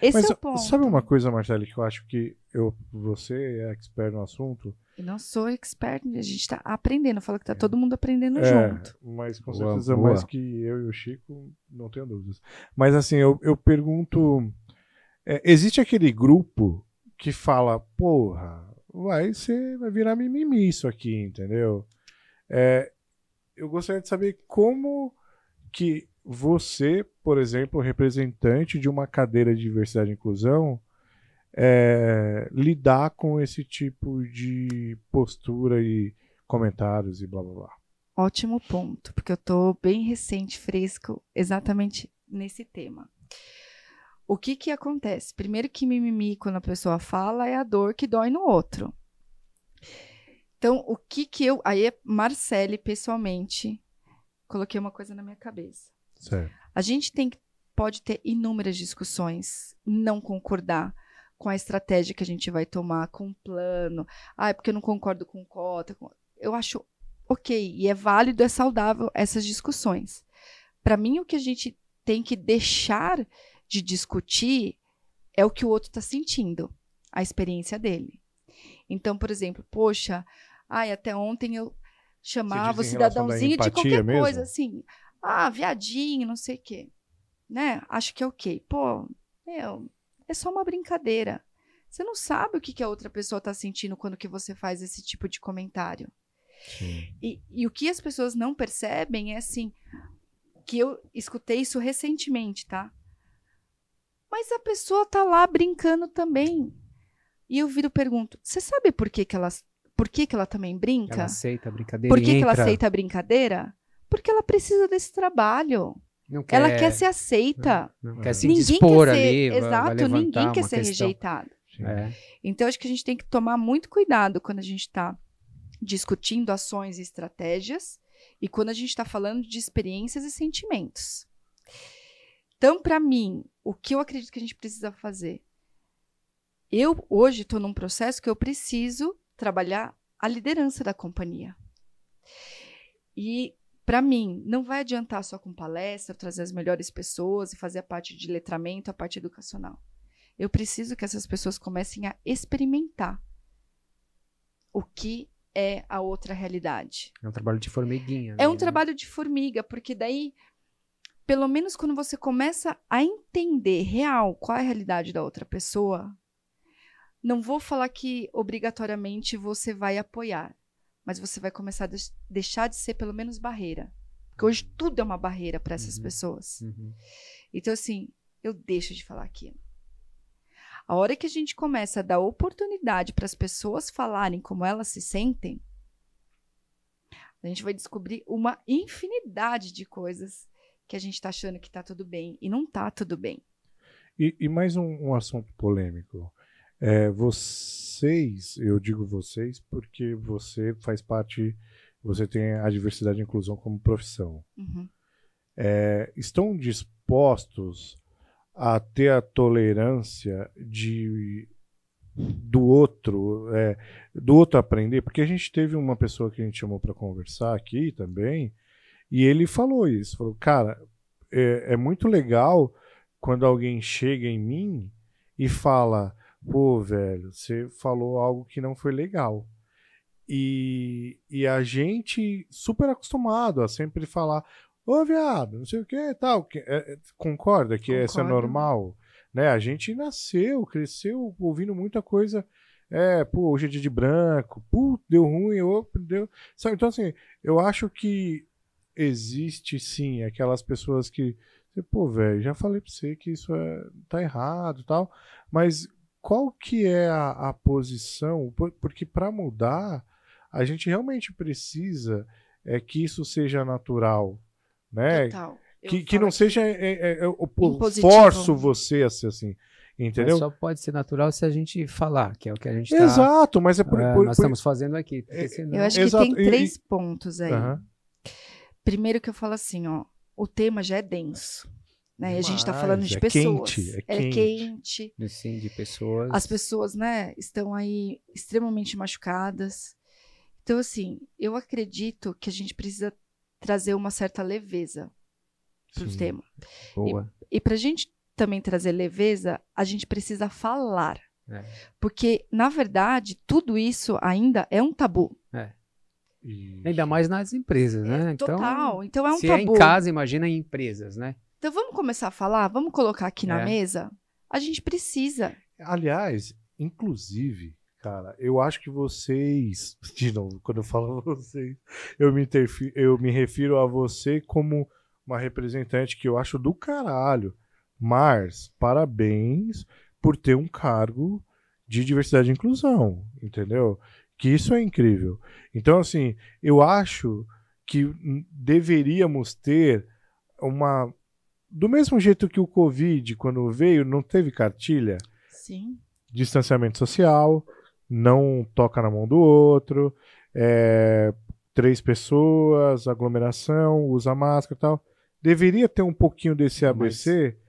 Speaker 3: Esse
Speaker 1: Mas
Speaker 3: é o ponto.
Speaker 1: sabe uma coisa, Marcelo, que eu acho que eu, você é expert no assunto?
Speaker 3: Eu não sou expert, a gente está aprendendo. Eu falo que tá todo mundo aprendendo
Speaker 1: É,
Speaker 3: junto.
Speaker 1: mas com
Speaker 2: Boa,
Speaker 1: certeza
Speaker 2: boa.
Speaker 1: mais que eu e o Chico, não tenho dúvidas. Mas assim, eu, eu pergunto: é, existe aquele grupo que fala, porra, vai ser, vai virar mimimi isso aqui, entendeu? É, eu gostaria de saber como que você, por exemplo, representante de uma cadeira de diversidade e inclusão, é, lidar com esse tipo de postura e comentários e blá blá blá.
Speaker 3: Ótimo ponto, porque eu tô bem recente, fresco, exatamente nesse tema. O que que acontece? Primeiro que mimimi, quando a pessoa fala, é a dor que dói no outro. Então, o que que eu... Aí, Marcele, pessoalmente, coloquei uma coisa na minha cabeça.
Speaker 1: Certo.
Speaker 3: A gente tem, pode ter inúmeras discussões, não concordar com a estratégia que a gente vai tomar, com o plano. Ah, é porque eu não concordo com cota. Com... Eu acho ok, e é válido, é saudável essas discussões. Para mim, o que a gente tem que deixar de discutir é o que o outro está sentindo, a experiência dele. Então, por exemplo, poxa, ai, até ontem eu chamava o cidadãozinho de qualquer mesmo? coisa, assim, ah, viadinho, não sei o quê. Né? Acho que é ok. Pô, meu, é só uma brincadeira. Você não sabe o que, que a outra pessoa está sentindo quando que você faz esse tipo de comentário. E, e, o que as pessoas não percebem é assim, que eu escutei isso recentemente, tá? Mas a pessoa tá lá brincando também. E eu viro e pergunto: você sabe por que, que ela por que, que ela também brinca? Ela
Speaker 2: aceita a brincadeira.
Speaker 3: Por que, que ela aceita a brincadeira? Porque ela precisa desse trabalho. Quer, ela quer ser aceita.
Speaker 2: Não, não quer se ninguém dispor quer ser, ali.
Speaker 3: Exato, ninguém quer ser questão. rejeitado. É. Então, acho que a gente tem que tomar muito cuidado quando a gente está discutindo ações e estratégias e quando a gente está falando de experiências e sentimentos. Então, para mim, o que eu acredito que a gente precisa fazer? Eu hoje estou num processo que eu preciso trabalhar a liderança da companhia. E para mim, não vai adiantar só com palestra, trazer as melhores pessoas e fazer a parte de letramento, a parte educacional. Eu preciso que essas pessoas comecem a experimentar o que é a outra realidade.
Speaker 2: É um trabalho de formiguinha.
Speaker 3: É um né? trabalho de formiga, porque daí, pelo menos quando você começa a entender real qual é a realidade da outra pessoa, não vou falar que obrigatoriamente você vai apoiar, mas você vai começar a deixar de ser pelo menos barreira. Porque hoje tudo é uma barreira para essas uhum. pessoas. Uhum. Então, assim, eu deixo de falar aquilo. A hora que a gente começa a dar oportunidade para as pessoas falarem como elas se sentem, a gente vai descobrir uma infinidade de coisas que a gente está achando que está tudo bem e não está tudo bem.
Speaker 1: E, e mais um, um, assunto polêmico. É, vocês, eu digo vocês porque você faz parte, você tem a diversidade e inclusão como profissão. Uhum. É, estão dispostos a ter a tolerância de do outro, é, do outro aprender, porque a gente teve uma pessoa que a gente chamou para conversar aqui também, e ele falou isso, falou, cara, é, é muito legal quando alguém chega em mim e fala, pô, velho, você falou algo que não foi legal. E, e a gente super acostumado a sempre falar, Ô, viado, não sei o que tal. Que, é, é concorda que Concordo. isso é normal? Né? A gente nasceu, cresceu ouvindo muita coisa. É, pô, hoje é dia de branco, pô, deu ruim, opa, deu. Sabe? Então, assim, eu acho que existe sim aquelas pessoas que. Pô, velho, já falei pra você que isso é, tá errado tal. Mas qual que é a, a posição? Porque para mudar, a gente realmente precisa é que isso seja natural, né? Total. Que, que não seja é, é, é, o forço você a ser assim. Entendeu? Mas
Speaker 2: só pode ser natural se a gente falar, que é o que a gente tá,
Speaker 1: Exato, mas é por,
Speaker 2: uh,
Speaker 1: por
Speaker 2: nós por... estamos fazendo aqui. É, senão...
Speaker 3: Eu acho Exato. que tem três e, pontos aí. Uh -huh. Primeiro que eu falo assim, ó, o tema já é denso. Né? E a gente está falando de é pessoas.
Speaker 1: Quente, é,
Speaker 3: é quente.
Speaker 2: Sim, de pessoas.
Speaker 3: As pessoas, né, estão aí extremamente machucadas. Então, assim, eu acredito que a gente precisa trazer uma certa leveza para o tema.
Speaker 2: Boa.
Speaker 3: E, e para a gente também trazer leveza, a gente precisa falar. É. Porque, na verdade, tudo isso ainda é um tabu.
Speaker 2: É. Ainda mais nas empresas, né?
Speaker 3: É, então, total. Então é um
Speaker 2: se
Speaker 3: tabu.
Speaker 2: Se é em casa, imagina em empresas, né?
Speaker 3: Então vamos começar a falar? Vamos colocar aqui na é. mesa? A gente precisa.
Speaker 1: Aliás, inclusive, Cara, eu acho que vocês. De novo, quando eu falo vocês, eu me, interfi, eu me refiro a você como uma representante que eu acho do caralho. Mars, parabéns por ter um cargo de diversidade e inclusão, entendeu? Que isso é incrível. Então, assim, eu acho que deveríamos ter uma. Do mesmo jeito que o Covid, quando veio, não teve cartilha.
Speaker 3: Sim.
Speaker 1: Distanciamento social, não toca na mão do outro, é, três pessoas, aglomeração, usa máscara e tal. Deveria ter um pouquinho desse ABC. Mas...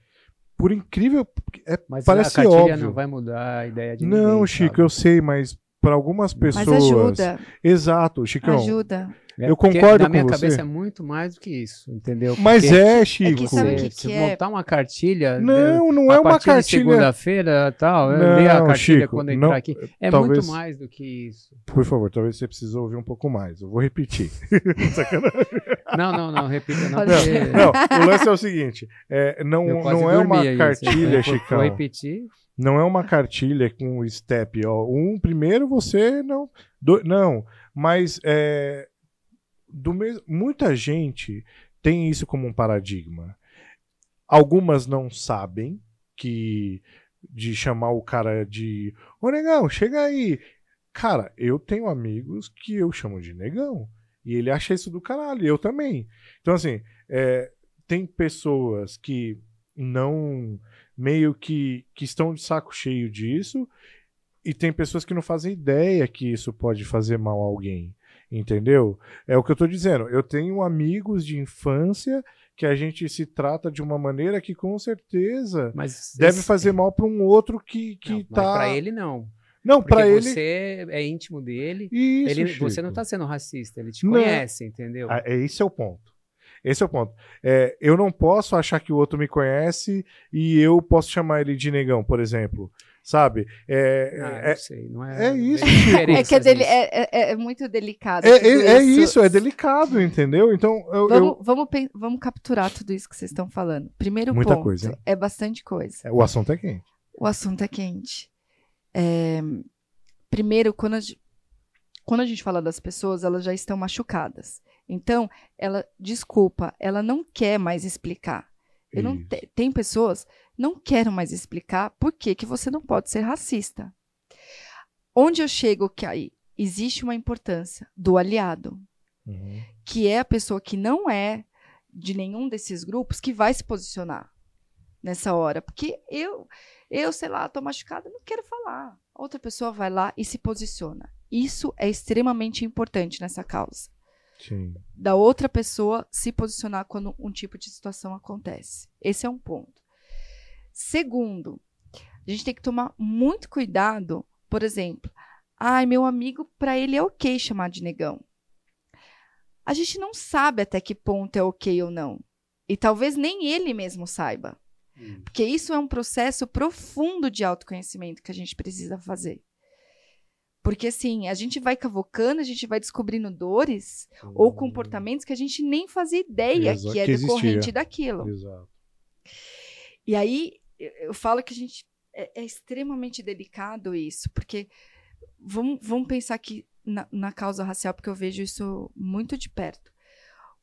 Speaker 1: Por incrível, é,
Speaker 2: mas
Speaker 1: parece
Speaker 2: a
Speaker 1: óbvio.
Speaker 2: não vai mudar a ideia de
Speaker 1: Não,
Speaker 2: ninguém,
Speaker 1: Chico,
Speaker 2: sabe?
Speaker 1: eu sei, mas para algumas pessoas.
Speaker 3: Mas ajuda.
Speaker 1: Exato, Chicão.
Speaker 3: Ajuda.
Speaker 2: É,
Speaker 1: eu
Speaker 2: porque
Speaker 1: concordo
Speaker 2: Na minha
Speaker 1: com
Speaker 2: cabeça
Speaker 1: você.
Speaker 2: é muito mais do que isso, entendeu?
Speaker 1: Mas
Speaker 2: Porque
Speaker 1: é, Chico.
Speaker 2: você,
Speaker 3: que
Speaker 2: você
Speaker 3: que é?
Speaker 2: montar uma cartilha.
Speaker 1: Não, não
Speaker 2: a
Speaker 1: é uma cartilha.
Speaker 2: segunda-feira tal, eu
Speaker 1: Não,
Speaker 2: ler a cartilha
Speaker 1: Chico,
Speaker 2: quando entrar
Speaker 1: não,
Speaker 2: aqui. É
Speaker 1: talvez-
Speaker 2: muito mais do que isso.
Speaker 1: Por favor, talvez você precise ouvir um pouco mais. Eu vou repetir.
Speaker 2: Não, não, não, repita não. Porque
Speaker 3: ser.
Speaker 1: Não, o lance é o seguinte: é, não, não é uma
Speaker 2: aí,
Speaker 1: cartilha,
Speaker 2: assim,
Speaker 1: Chicão.
Speaker 2: Vou repetir.
Speaker 1: Não é uma cartilha com step, ó. Um primeiro você não. do- não, mas é, do muita gente tem isso como um paradigma. Algumas não sabem que de chamar o cara de Ô negão, chega aí. Cara, eu tenho amigos que eu chamo de negão. E ele acha isso do caralho, eu também. Então, assim, é, tem pessoas que não meio que, que estão de saco cheio disso, e tem pessoas que não fazem ideia que isso pode fazer mal a alguém. Entendeu? É o que eu tô dizendo. Eu tenho amigos de infância que a gente se trata de uma maneira que com certeza
Speaker 2: Mas
Speaker 1: deve
Speaker 2: esse-
Speaker 1: fazer mal para um outro que, que
Speaker 2: não,
Speaker 1: tá.
Speaker 2: pra ele não.
Speaker 1: Não, para ele.
Speaker 2: você é íntimo dele.
Speaker 1: Isso,
Speaker 2: ele,
Speaker 1: Chico.
Speaker 2: você não tá sendo racista, ele te
Speaker 1: Não.
Speaker 2: conhece, entendeu?
Speaker 1: Ah, é, esse é o ponto. Esse é o ponto. É, eu não posso achar que o outro me conhece e eu posso chamar ele de negão, por exemplo. Sabe? É,
Speaker 2: Ah,
Speaker 1: é,
Speaker 2: não sei, não é.
Speaker 1: é isso.
Speaker 3: É que é, dele, é, é- é muito delicado.
Speaker 1: é, é- é isso, é delicado, entendeu? Então, eu.
Speaker 3: Vamos,
Speaker 1: eu-
Speaker 3: vamos, vamos capturar tudo isso que vocês estão falando. Primeiro
Speaker 1: Muita
Speaker 3: ponto,
Speaker 1: coisa,
Speaker 3: é bastante coisa.
Speaker 1: é, o assunto é quente.
Speaker 3: O assunto é quente. É, primeiro, quando a, ge- quando a gente fala das pessoas, elas já estão machucadas. Então, ela, desculpa, ela não quer mais explicar. Eu não
Speaker 1: Isso.
Speaker 3: te- tem pessoas não quero mais explicar por que, que você não pode ser racista. Onde eu chego que aí existe uma importância do aliado,
Speaker 1: Uhum.
Speaker 3: que é a pessoa que não é de nenhum desses grupos que vai se posicionar nessa hora, porque eu, eu sei lá, tô machucada, não quero falar. Outra pessoa vai lá e se posiciona. Isso é extremamente importante nessa causa
Speaker 1: Sim.
Speaker 3: da outra pessoa se posicionar quando um tipo de situação acontece. Esse é um ponto. Segundo, a gente tem que tomar muito cuidado, por exemplo, ai, meu amigo, para ele é ok chamar de negão. A gente não sabe até que ponto é ok ou não. E talvez nem ele mesmo saiba. Porque isso é um processo profundo de autoconhecimento que a gente precisa fazer. Porque assim, a gente vai cavocando, a gente vai descobrindo dores ou comportamentos que a gente nem fazia ideia
Speaker 1: Exa-
Speaker 3: que é
Speaker 1: existia.
Speaker 3: decorrente daquilo.
Speaker 1: Exato.
Speaker 3: E aí eu eu falo que a gente é, é extremamente delicado isso, porque vamos, vamos pensar aqui na, na causa racial, porque eu vejo isso muito de perto.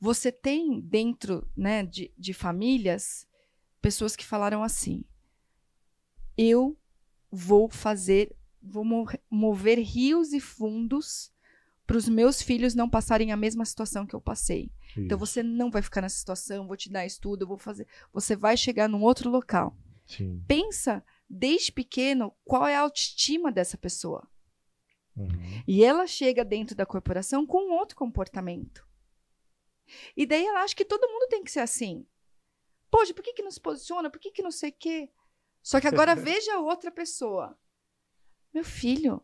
Speaker 3: Você tem dentro né, de, de famílias pessoas que falaram assim: eu vou fazer, vou mo- mover rios e fundos para os meus filhos não passarem a mesma situação que eu passei. Então
Speaker 1: Isso.
Speaker 3: você não vai ficar nessa situação, vou te dar estudo, vou fazer. Você vai chegar num outro local.
Speaker 1: Sim.
Speaker 3: Pensa desde pequeno qual é a autoestima dessa pessoa.
Speaker 1: Uhum.
Speaker 3: E ela chega dentro da corporação com outro comportamento. E daí ela acha que todo mundo tem que ser assim. Poxa, por que, que não se posiciona? Por que, que não sei o quê? Só que agora veja outra pessoa. Meu filho,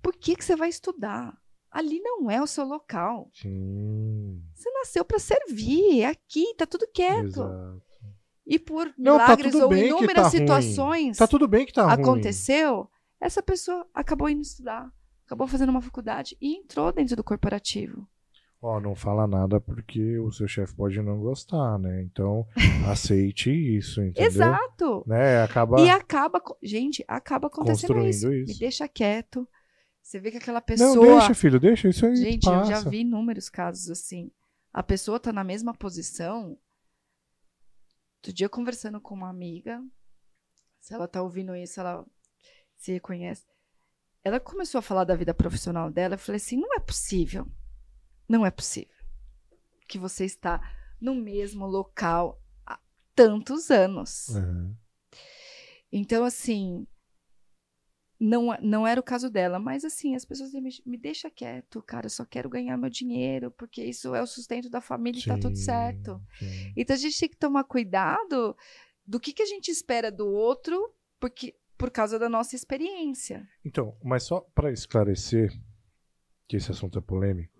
Speaker 3: por que, que você vai estudar? Ali não é o seu local.
Speaker 1: Sim.
Speaker 3: Você nasceu para servir. É aqui, tá tudo quieto.
Speaker 1: Exato.
Speaker 3: E por
Speaker 1: Não, tá
Speaker 3: milagres
Speaker 1: tudo
Speaker 3: ou inúmeras
Speaker 1: tá ruim.
Speaker 3: situações
Speaker 1: Tá tudo bem que tá ruim.
Speaker 3: aconteceu, essa pessoa acabou indo estudar, acabou fazendo uma faculdade e entrou dentro do corporativo.
Speaker 1: Ó, não fala nada porque o seu chefe pode não gostar, né? Então, aceite isso, entendeu?
Speaker 3: Exato.
Speaker 1: Né? Acaba.
Speaker 3: E acaba, gente, acaba acontecendo isso.
Speaker 1: isso.
Speaker 3: Me deixa quieto. Você vê que aquela pessoa.
Speaker 1: Não, deixa, filho, deixa isso aí.
Speaker 3: Gente,
Speaker 1: passa.
Speaker 3: eu já vi inúmeros casos assim. A pessoa tá na mesma posição. Outro dia conversando com uma amiga, se ela tá ouvindo isso, ela se reconhece. Ela começou a falar da vida profissional dela. Eu falei assim: não é possível. Não é possível que você está no mesmo local há tantos anos.
Speaker 1: Uhum.
Speaker 3: Então, assim, não, não era o caso dela, mas assim, as pessoas me, me deixa quieto, cara, eu só quero ganhar meu dinheiro, porque isso é o sustento da família e tá tudo
Speaker 1: Sim,
Speaker 3: certo.
Speaker 1: sim.
Speaker 3: Então a gente tem que tomar cuidado do que, que a gente espera do outro, porque por causa da nossa experiência.
Speaker 1: Então, mas só para esclarecer que esse assunto é polêmico,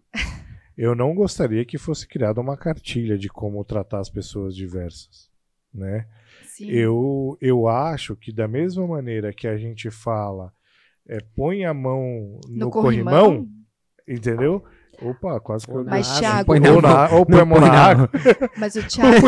Speaker 1: eu não gostaria que fosse criada uma cartilha de como tratar as pessoas diversas, né?
Speaker 3: Sim.
Speaker 1: Eu, eu acho que da mesma maneira que a gente fala, é, põe a mão no, corrimão, entendeu? Opa, quase que eu...
Speaker 3: Mas, Thiago,
Speaker 2: põe
Speaker 1: ou, na, ou põe a na
Speaker 3: mas o Thiago,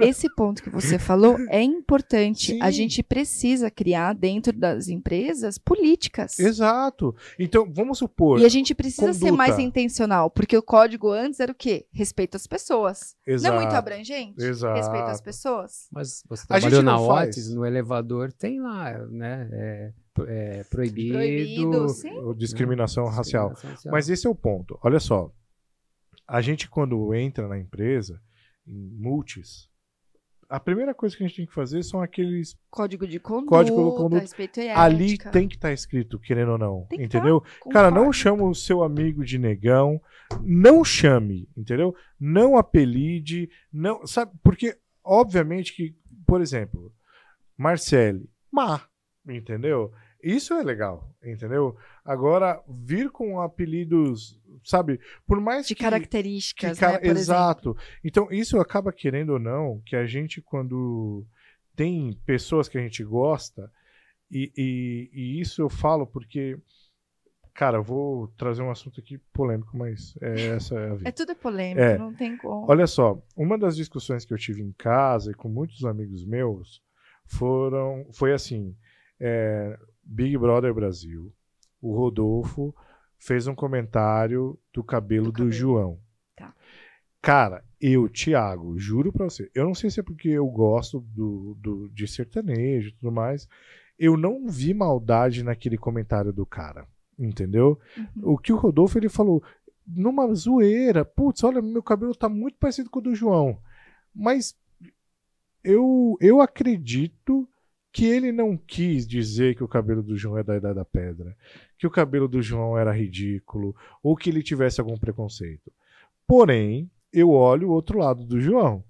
Speaker 1: a
Speaker 3: esse ponto que você falou é importante. A
Speaker 1: Sim.
Speaker 3: gente precisa criar dentro das empresas políticas.
Speaker 1: Exato. Então, vamos supor.
Speaker 3: E a gente precisa ser
Speaker 1: Conduta.
Speaker 3: mais intencional, porque o código antes era o quê? Respeito às pessoas.
Speaker 1: Exato.
Speaker 3: Não é muito abrangente?
Speaker 1: Exato.
Speaker 3: Respeito às pessoas?
Speaker 2: Mas você
Speaker 1: A gente
Speaker 2: trabalhou na
Speaker 1: faz.
Speaker 2: Otis, no elevador, tem lá, né? É, é proibido.
Speaker 3: Proibido, sim.
Speaker 1: Ou discriminação racial.
Speaker 2: discriminação racial.
Speaker 1: Mas esse é o ponto. Olha só. A gente, quando entra na empresa, em multis, a primeira coisa que a gente tem que fazer são aqueles.
Speaker 3: Código de conduta,
Speaker 1: Código de conduta.
Speaker 3: respeito e
Speaker 1: Ali
Speaker 3: ética.
Speaker 1: tem que estar escrito, querendo ou não.
Speaker 3: Tem que
Speaker 1: entendeu? Cara, não chama o seu amigo de negão. Não chame, entendeu? Não apelide. Não, sabe? Porque, obviamente, que, por exemplo, Marcele, má, entendeu? Isso é legal, entendeu? Agora, vir com apelidos, sabe? Por mais
Speaker 3: De
Speaker 1: que.
Speaker 3: características,
Speaker 1: que
Speaker 3: né? Por exemplo.
Speaker 1: Exato. Então, isso acaba querendo ou não, que a gente, quando tem pessoas que a gente gosta, e, e, e isso eu falo porque, cara, eu vou trazer um assunto aqui polêmico, mas é, essa é a vida.
Speaker 3: É tudo polêmico,
Speaker 1: É.
Speaker 3: não tem como.
Speaker 1: Olha só, uma das discussões que eu tive em casa e com muitos amigos meus foram, foi assim, é, Big Brother Brasil, o Rodolfo fez um comentário do cabelo do,
Speaker 3: cabelo.
Speaker 1: João.
Speaker 3: Tá.
Speaker 1: Cara, eu, Thiago, juro pra você, eu não sei se é porque eu gosto do, do, de sertanejo e tudo mais, eu não vi maldade naquele comentário do cara, entendeu?
Speaker 3: Uhum.
Speaker 1: O que o Rodolfo ele falou, numa zoeira, putz, olha, meu cabelo tá muito parecido com o do João. Mas eu, eu acredito que ele não quis dizer que o cabelo do João é da Idade da Pedra, que o cabelo do João era ridículo, ou que ele tivesse algum preconceito. Porém, eu olho o outro lado do João,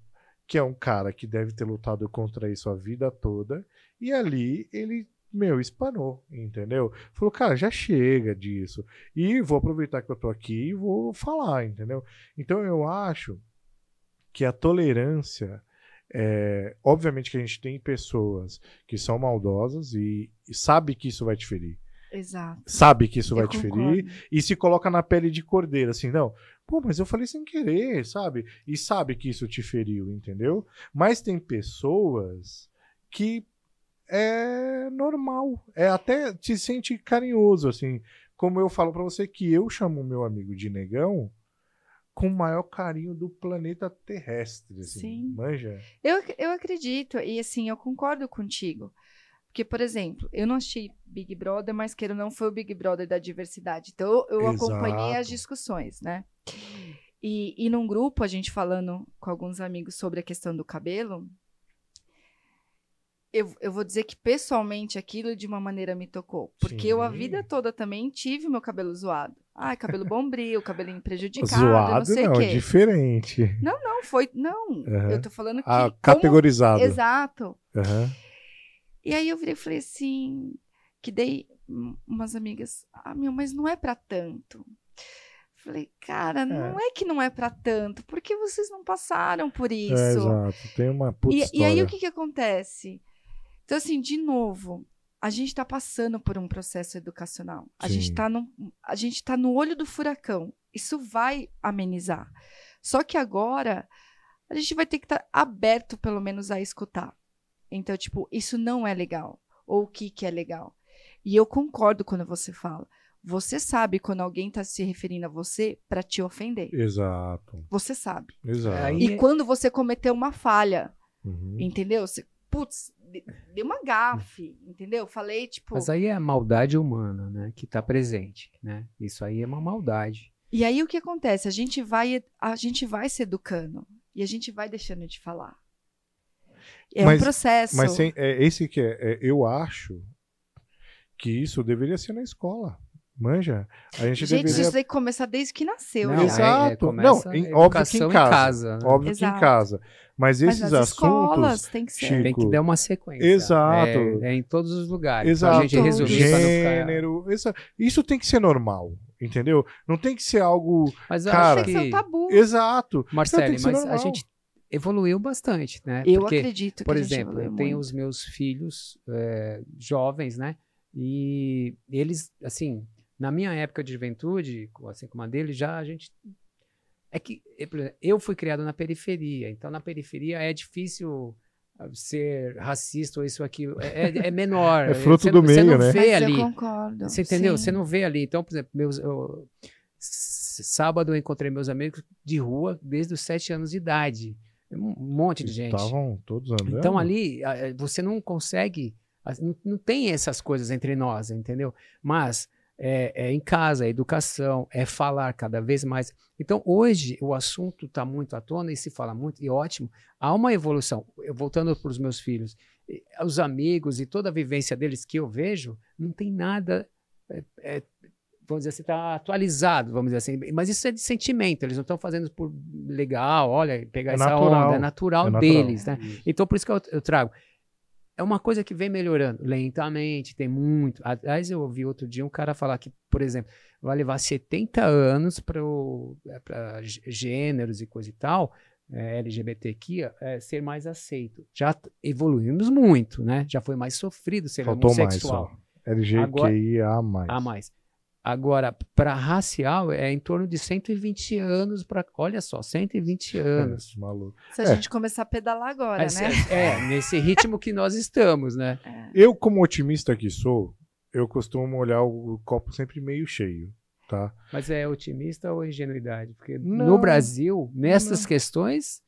Speaker 1: que é um cara que deve ter lutado contra isso a vida toda, e ali ele, meu, espanou, entendeu? Falou, cara, já chega disso. E vou aproveitar que eu tô aqui e vou falar, entendeu? Então eu acho que a tolerância. É, obviamente que a gente tem pessoas que são maldosas e, e sabe que isso vai te ferir.
Speaker 3: Exato.
Speaker 1: Sabe que isso
Speaker 3: Eu
Speaker 1: vai te ferir
Speaker 3: concordo.
Speaker 1: e se coloca na pele de cordeiro, assim, não. Pô, mas eu falei sem querer, sabe? E sabe que isso te feriu, entendeu? Mas tem pessoas que é normal, é até te sente carinhoso, assim. Como eu falo pra você que eu chamo meu amigo de negão com o maior carinho do planeta terrestre, assim.
Speaker 3: Sim.
Speaker 1: Manja?
Speaker 3: Eu, eu acredito, e assim, eu concordo contigo. Porque, por exemplo, eu não achei Big Brother, mas queira ou não foi o Big Brother da diversidade. Então, eu acompanhei as
Speaker 1: Exato.
Speaker 3: discussões, né? E, e num grupo, a gente falando com alguns amigos sobre a questão do cabelo, eu, eu vou dizer que pessoalmente aquilo de uma maneira me tocou. Porque eu a
Speaker 1: Sim.
Speaker 3: vida toda também tive o meu cabelo zoado. Ai, cabelo bombril, cabelinho prejudicado, não
Speaker 1: Zoado
Speaker 3: sei
Speaker 1: não,
Speaker 3: o quê.
Speaker 1: diferente.
Speaker 3: Não foi. Não,
Speaker 1: Aham.
Speaker 3: eu tô falando que.
Speaker 1: Ah,
Speaker 3: como-
Speaker 1: categorizado.
Speaker 3: Exato.
Speaker 1: Aham.
Speaker 3: E aí eu virei e falei assim, que dei umas amigas, ah, meu, mas não é pra tanto. Falei, cara, não é que não é pra tanto, porque vocês não passaram por
Speaker 1: É,
Speaker 3: isso.
Speaker 1: exato. Tem uma puta
Speaker 3: e, e aí o que que acontece? Então, assim, de novo, a gente tá passando por um processo educacional. A gente
Speaker 1: Sim.
Speaker 3: tá no, a gente tá no olho do furacão. Isso vai amenizar. Só que agora a gente vai ter que estar aberto, pelo menos, a escutar. Então, tipo, isso não é legal. Ou o que, que é legal. E eu concordo quando você fala. Você sabe quando alguém está se referindo a você para te ofender.
Speaker 1: Exato.
Speaker 3: Você sabe.
Speaker 1: Exato.
Speaker 3: E quando você cometeu uma falha,
Speaker 1: Uhum.
Speaker 3: entendeu? Putz, de- deu uma gafe, entendeu? Falei, tipo.
Speaker 2: Mas aí é a maldade humana, né? Que tá presente, né? Isso aí é uma maldade.
Speaker 3: E aí o que acontece? A gente vai, a gente vai se educando e a gente vai deixando de falar. É
Speaker 1: Mas-
Speaker 3: um processo.
Speaker 1: Mas sem- é esse que é, é, eu acho que isso deveria ser na escola. Manja? A gente,
Speaker 3: Gente,
Speaker 1: deveria.
Speaker 3: isso tem que começar desde que nasceu.
Speaker 2: Não,
Speaker 3: já.
Speaker 2: é-
Speaker 1: Exato.
Speaker 2: é,
Speaker 1: Não, em-
Speaker 2: a
Speaker 1: óbvio que em
Speaker 2: educação
Speaker 1: casa.
Speaker 2: né?
Speaker 1: Óbvio que em
Speaker 3: Exato.
Speaker 1: casa. Mas
Speaker 3: Mas
Speaker 1: esses
Speaker 3: escolas
Speaker 1: assuntos.
Speaker 3: tem que ser.
Speaker 1: Chico,
Speaker 2: Tem que dar uma sequência.
Speaker 1: Exato.
Speaker 2: É, é em todos os lugares.
Speaker 1: Exato.
Speaker 2: Pra gente ficar...
Speaker 1: Gênero. essa- Isso tem que ser normal. Entendeu? Não tem que ser algo.
Speaker 2: Mas eu
Speaker 1: Cara,
Speaker 2: acho
Speaker 3: Tem que ser um tabu.
Speaker 1: Exato. Ser
Speaker 2: mas a
Speaker 1: normal.
Speaker 2: gente evoluiu bastante, né?
Speaker 3: Eu
Speaker 2: Porque,
Speaker 3: acredito que
Speaker 2: por
Speaker 3: a gente
Speaker 2: exemplo, eu tenho
Speaker 3: muito.
Speaker 2: os meus filhos é, jovens, né? E eles, assim, na minha época de juventude, assim como a dele, já a gente. É que por exemplo, eu fui criado na periferia, então na periferia é difícil ah, ser racista ou isso ou aquilo. É, é- é menor.
Speaker 1: É fruto
Speaker 2: Você
Speaker 1: do
Speaker 2: você
Speaker 1: meio,
Speaker 2: não
Speaker 1: né?
Speaker 2: vê ali.
Speaker 3: eu concordo.
Speaker 2: Você entendeu?
Speaker 3: sim.
Speaker 2: Você não vê ali. Então, por exemplo, meus, eu- sábado eu encontrei meus amigos de rua desde os sete anos de idade. Um monte de gente.
Speaker 1: Estavam todos andando.
Speaker 2: Então ali a- você não consegue, não tem essas coisas entre nós, entendeu? Mas é, é em casa, é educação, é falar cada vez mais. Então hoje o assunto está muito à tona e se fala muito, e ótimo. Há uma evolução. Eu, voltando para os meus filhos, os amigos e toda a vivência deles que eu vejo, não tem nada. é, é, Vamos dizer assim, está atualizado, vamos dizer assim. Mas isso é de sentimento, eles não estão fazendo por legal, olha, pegar
Speaker 1: É
Speaker 2: essa
Speaker 1: natural.
Speaker 2: onda, é natural,
Speaker 1: É natural.
Speaker 2: deles, né? Então, por isso que eu, eu trago. É uma coisa que vem melhorando lentamente, tem muito. Aliás, eu ouvi outro dia um cara falar que, por exemplo, vai levar 70 anos para gêneros e coisa e tal, é, LGBTQIA, é, ser mais aceito. Já evoluímos muito, né? Já foi mais sofrido ser
Speaker 1: Faltou mais
Speaker 2: homossexual.
Speaker 1: só. Mais.
Speaker 2: A mais. Agora, para racial, é em torno de 120 anos para. Olha só, 120 anos.
Speaker 1: É, maluco.
Speaker 3: Se a
Speaker 1: É.
Speaker 3: gente começar a pedalar agora,
Speaker 2: Mas,
Speaker 3: né?
Speaker 2: É, nesse ritmo que nós estamos, né?
Speaker 3: É.
Speaker 1: Eu, como otimista que sou, eu costumo olhar o copo sempre meio cheio, tá?
Speaker 2: Mas é otimista ou ingenuidade? Porque
Speaker 1: Não.
Speaker 2: no Brasil, nessas
Speaker 1: Não.
Speaker 2: questões,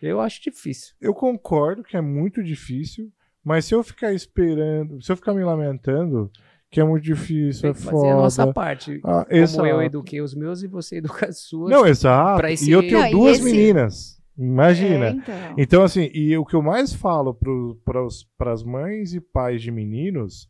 Speaker 2: eu acho difícil.
Speaker 1: Eu concordo que é muito difícil, mas se eu ficar esperando, se eu ficar me lamentando, que é muito difícil,
Speaker 2: Tem
Speaker 1: é
Speaker 2: que fazer a nossa
Speaker 1: foda.
Speaker 2: parte.
Speaker 1: Ah,
Speaker 2: Como
Speaker 1: exato.
Speaker 2: eu eduquei os meus e você educa as suas.
Speaker 1: Não, exato.
Speaker 2: esse-
Speaker 1: E eu tenho
Speaker 3: Não,
Speaker 1: duas
Speaker 3: esse-
Speaker 1: meninas. Imagina.
Speaker 3: É, então.
Speaker 1: Então, assim, e o que eu mais falo para as mães e pais de meninos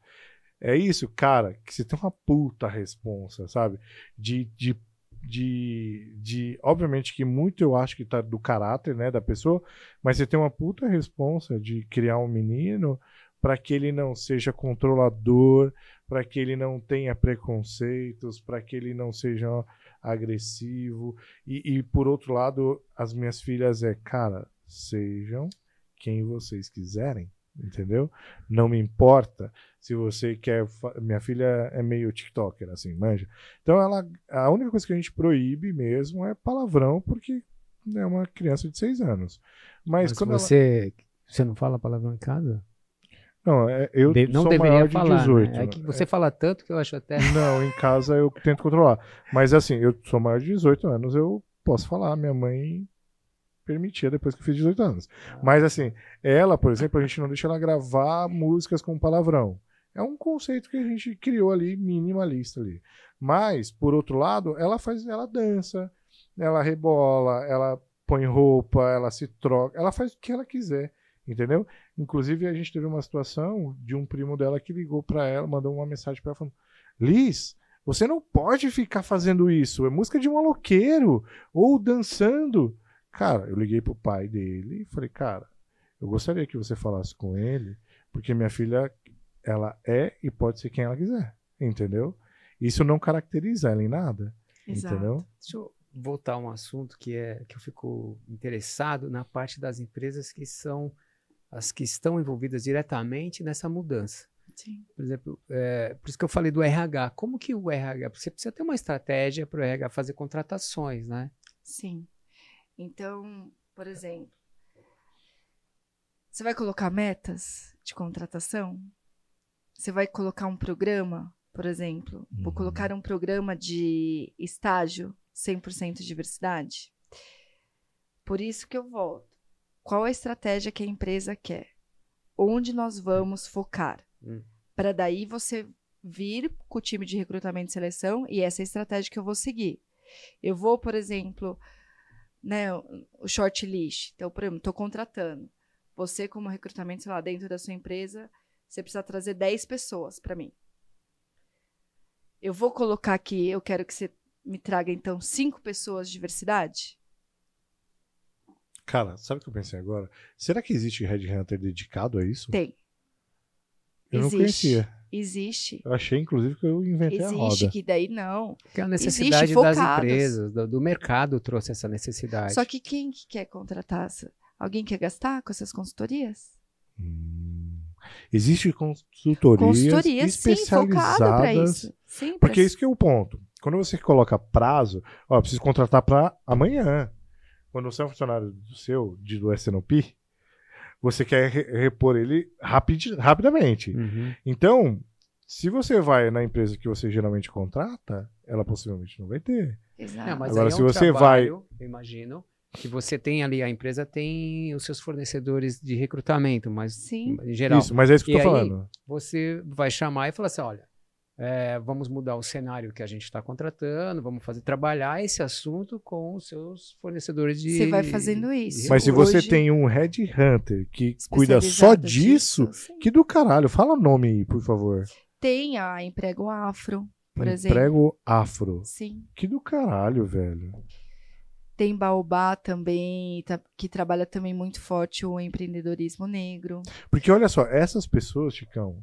Speaker 1: é isso, cara, que você tem uma puta responsa, sabe? De, de, de, de. Obviamente que muito eu acho que tá do caráter, né, da pessoa, mas você tem uma puta responsa de criar um menino para que ele não seja controlador, para que ele não tenha preconceitos, para que ele não seja agressivo. E, e, por outro lado, as minhas filhas é, cara, sejam quem vocês quiserem, entendeu? Não me importa se você quer. Minha filha é meio TikToker, assim, manja. Então ela. A única coisa que a gente proíbe mesmo é palavrão, porque é uma criança de seis anos. Mas,
Speaker 2: Mas
Speaker 1: quando ela-
Speaker 2: você, você não fala palavrão em casa?
Speaker 1: Não, é- eu
Speaker 2: De- não
Speaker 1: sou
Speaker 2: deveria
Speaker 1: maior de
Speaker 2: falar.
Speaker 1: 18.
Speaker 2: né? É que você fala tanto que eu acho até.
Speaker 1: Não, em casa eu tento controlar. Mas assim, eu sou maior de 18 anos, eu posso falar. Minha mãe permitia depois que eu fiz 18 anos. Mas assim, ela, por exemplo, a gente não deixa ela gravar músicas com palavrão. É um conceito que a gente criou ali, minimalista ali. Mas, por outro lado, ela faz, ela dança, ela rebola, ela põe roupa, ela se troca, ela faz o que ela quiser, entendeu? Inclusive, a gente teve uma situação de um primo dela que ligou pra ela, mandou uma mensagem pra ela falando: Liz, você não pode ficar fazendo isso, é música de um maloqueiro, ou dançando. Cara, eu liguei pro pai dele e falei: Cara, eu gostaria que você falasse com ele, porque minha filha, ela é e pode ser quem ela quiser, entendeu? Isso não caracteriza ela em nada,
Speaker 3: Exato.
Speaker 1: entendeu?
Speaker 2: Deixa eu voltar a um assunto que é que eu fico interessado na parte das empresas que são as que estão envolvidas diretamente nessa mudança.
Speaker 3: Sim.
Speaker 2: Por exemplo, é, por isso que eu falei do RH. Como que o RH, você precisa ter uma estratégia para o RH fazer contratações, né?
Speaker 3: Sim. Então, por exemplo, você vai colocar metas de contratação? Você vai colocar um programa por exemplo. Vou
Speaker 1: Uhum.
Speaker 3: colocar um programa de estágio 100% diversidade. Por isso que eu volto. Qual a estratégia que a empresa quer? Onde nós vamos focar?
Speaker 2: Hum.
Speaker 3: Para daí você vir com o time de recrutamento e seleção e essa é a estratégia que eu vou seguir. Eu vou, por exemplo, né, o- shortlist. Então, por exemplo, estou contratando. Você, como recrutamento, sei lá, dentro da sua empresa, você precisa trazer 10 pessoas para mim. Eu vou colocar aqui, eu quero que você me traga, então, cinco pessoas de diversidade?
Speaker 1: Cara, sabe o que eu pensei agora? Será que existe Headhunter dedicado a isso?
Speaker 3: Tem.
Speaker 1: Eu não
Speaker 3: Existe.
Speaker 1: conhecia.
Speaker 3: Existe.
Speaker 1: Eu achei, inclusive, que eu inventei a
Speaker 3: Existe,
Speaker 1: roda.
Speaker 3: que daí não.
Speaker 2: Que é a
Speaker 3: Existe
Speaker 2: necessidade das
Speaker 3: focados.
Speaker 2: empresas, do, do mercado trouxe essa necessidade.
Speaker 3: Só que quem que quer contratar? Alguém quer gastar com essas consultorias?
Speaker 1: Hum. Existe consultorias,
Speaker 3: Consultorias, sim, focado para isso. Sim,
Speaker 1: Porque
Speaker 3: pra-
Speaker 1: isso que é o ponto. Quando você coloca prazo, ó, eu preciso contratar para amanhã. Quando você é um funcionário do seu, de, do SNOP, você quer re- repor ele rapid, rapidamente.
Speaker 2: Uhum.
Speaker 1: Então, se você vai na empresa que você geralmente contrata, ela possivelmente não vai ter.
Speaker 3: Exato.
Speaker 2: Não, mas
Speaker 1: Agora,
Speaker 2: aí é
Speaker 1: se
Speaker 2: um
Speaker 1: você
Speaker 2: trabalho, eu imagino, que você tem ali, a empresa tem os seus fornecedores de recrutamento, mas
Speaker 3: Sim.
Speaker 2: em geral,
Speaker 1: Isso, mas é isso que eu
Speaker 2: E
Speaker 1: tô
Speaker 2: aí-
Speaker 1: falando.
Speaker 2: você vai chamar e falar assim, olha, é, vamos mudar o cenário que a gente está contratando, vamos fazer trabalhar esse assunto com os seus fornecedores de
Speaker 3: Você vai fazendo isso.
Speaker 1: Mas se você
Speaker 3: Hoje-
Speaker 1: tem um headhunter que cuida só disso,
Speaker 3: disso,
Speaker 1: que do caralho. Fala nome aí, por favor.
Speaker 3: Tem a Emprego Afro, por exemplo.
Speaker 1: Emprego afro.
Speaker 3: Sim.
Speaker 1: Que do caralho, velho.
Speaker 3: Tem Baobá também, tá- que trabalha também muito forte o empreendedorismo negro.
Speaker 1: Porque olha só, essas pessoas, Chicão,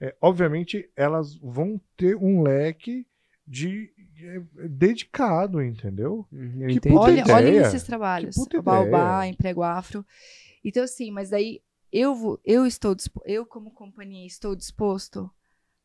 Speaker 1: é, obviamente elas vão ter um leque de é, dedicado, entendeu?
Speaker 2: Uhum,
Speaker 1: Que puta
Speaker 3: Olha,
Speaker 1: ideia.
Speaker 3: olhem esses trabalhos.
Speaker 1: Que puta
Speaker 3: O Baobá,
Speaker 1: ideia.
Speaker 3: Emprego Afro. Então, assim, mas daí eu, vou, eu estou eu, como companhia, estou disposto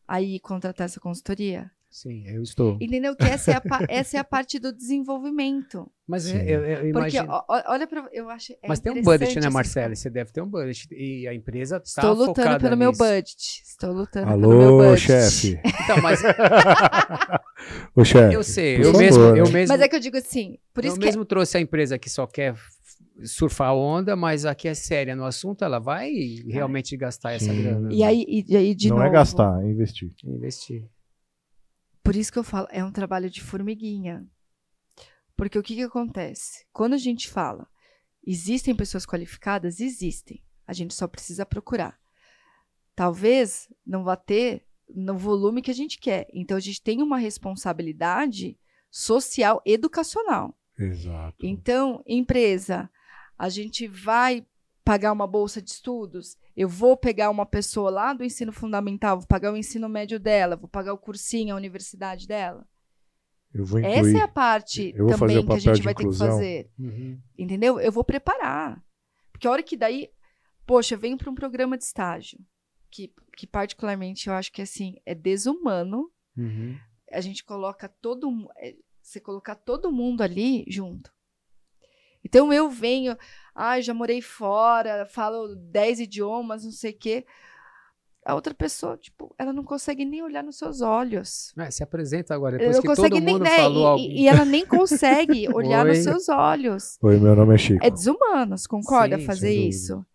Speaker 3: a ir contratar essa consultoria?
Speaker 2: Sim, eu estou.
Speaker 3: Entendeu? Que essa é a, pa- essa é a parte do desenvolvimento.
Speaker 2: Mas eu, eu, eu
Speaker 3: Porque,
Speaker 2: imagino...
Speaker 3: ó, ó, olha pra. Eu acho. é
Speaker 2: Mas tem um budget, né,
Speaker 3: coisas.
Speaker 2: Você deve ter um budget. E a empresa tá
Speaker 3: Estou lutando
Speaker 2: focada
Speaker 3: pelo meu
Speaker 2: nisso.
Speaker 3: budget. Estou lutando pelo meu
Speaker 1: Alô,
Speaker 3: budget.
Speaker 1: chefe.
Speaker 2: Então, mas
Speaker 1: Ô, chefe.
Speaker 2: eu sei,
Speaker 1: por
Speaker 2: eu
Speaker 1: favor.
Speaker 2: mesmo, eu mesmo,
Speaker 3: Mas é que eu digo assim, por
Speaker 2: eu
Speaker 3: isso que
Speaker 2: mesmo trouxe a empresa que só quer surfar a onda, mas aqui é séria no assunto, ela vai realmente gastar essa
Speaker 1: Sim.
Speaker 2: grana.
Speaker 3: E aí, e, aí de
Speaker 1: Não
Speaker 3: novo.
Speaker 1: é gastar, é investir.
Speaker 2: Investir.
Speaker 3: Por isso que eu falo, é um trabalho de formiguinha. Porque o que, que acontece? Quando a gente fala, existem pessoas qualificadas? Existem. A gente só precisa procurar. Talvez não vá ter no volume que a gente quer. Então a gente tem uma responsabilidade social educacional.
Speaker 1: Exato.
Speaker 3: Então, empresa, a gente vai pagar uma bolsa de estudos, eu vou pegar uma pessoa lá do ensino fundamental, vou pagar o ensino médio dela, vou pagar o cursinho, a universidade dela.
Speaker 1: Eu vou incluir.
Speaker 3: Essa é a parte também que a gente vai ter que fazer.
Speaker 2: Uhum.
Speaker 3: Entendeu? Eu vou preparar. Porque a hora que daí, poxa, eu venho para um programa de estágio, que, que particularmente eu acho que assim, é desumano
Speaker 2: Uhum.
Speaker 3: a gente coloca todo é, você colocar todo mundo ali junto. Então eu venho, ah, já morei fora, falo 10 idiomas, não sei o quê. A outra pessoa, tipo, ela não consegue nem olhar nos seus olhos.
Speaker 2: É, se apresenta agora, depois
Speaker 3: não
Speaker 2: que
Speaker 3: consegue
Speaker 2: todo
Speaker 3: nem,
Speaker 2: mundo
Speaker 3: né?
Speaker 2: falou
Speaker 3: e-
Speaker 2: algo.
Speaker 3: e, ela nem consegue olhar nos
Speaker 2: Oi.
Speaker 3: seus olhos.
Speaker 1: Oi, meu nome é Chico.
Speaker 3: É desumanos, concorda
Speaker 2: Sim,
Speaker 3: fazer isso?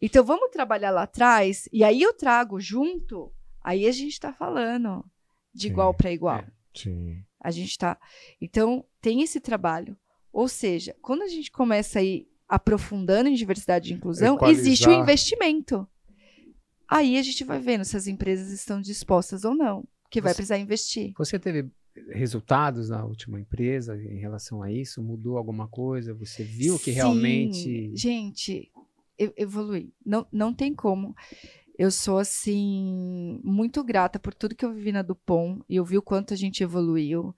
Speaker 3: Então vamos trabalhar lá atrás, e aí eu trago junto, aí a gente tá falando de
Speaker 1: Sim.
Speaker 3: igual para igual.
Speaker 2: É.
Speaker 1: Sim.
Speaker 3: A gente tá. Então, tem esse trabalho. Ou seja, quando a gente começa a ir aprofundando em diversidade e inclusão,
Speaker 1: Equalizar.
Speaker 3: existe o investimento. Aí a gente vai vendo se as empresas estão dispostas ou não, que vai
Speaker 2: Você-
Speaker 3: precisar investir.
Speaker 2: Você teve resultados na última empresa em relação a isso? Mudou alguma coisa? Você viu que
Speaker 3: Sim,
Speaker 2: realmente.
Speaker 3: Gente, eu evolui. Não, não tem como. Eu sou, assim, muito grata por tudo que eu vivi na Dupont e eu vi o quanto a gente evoluiu.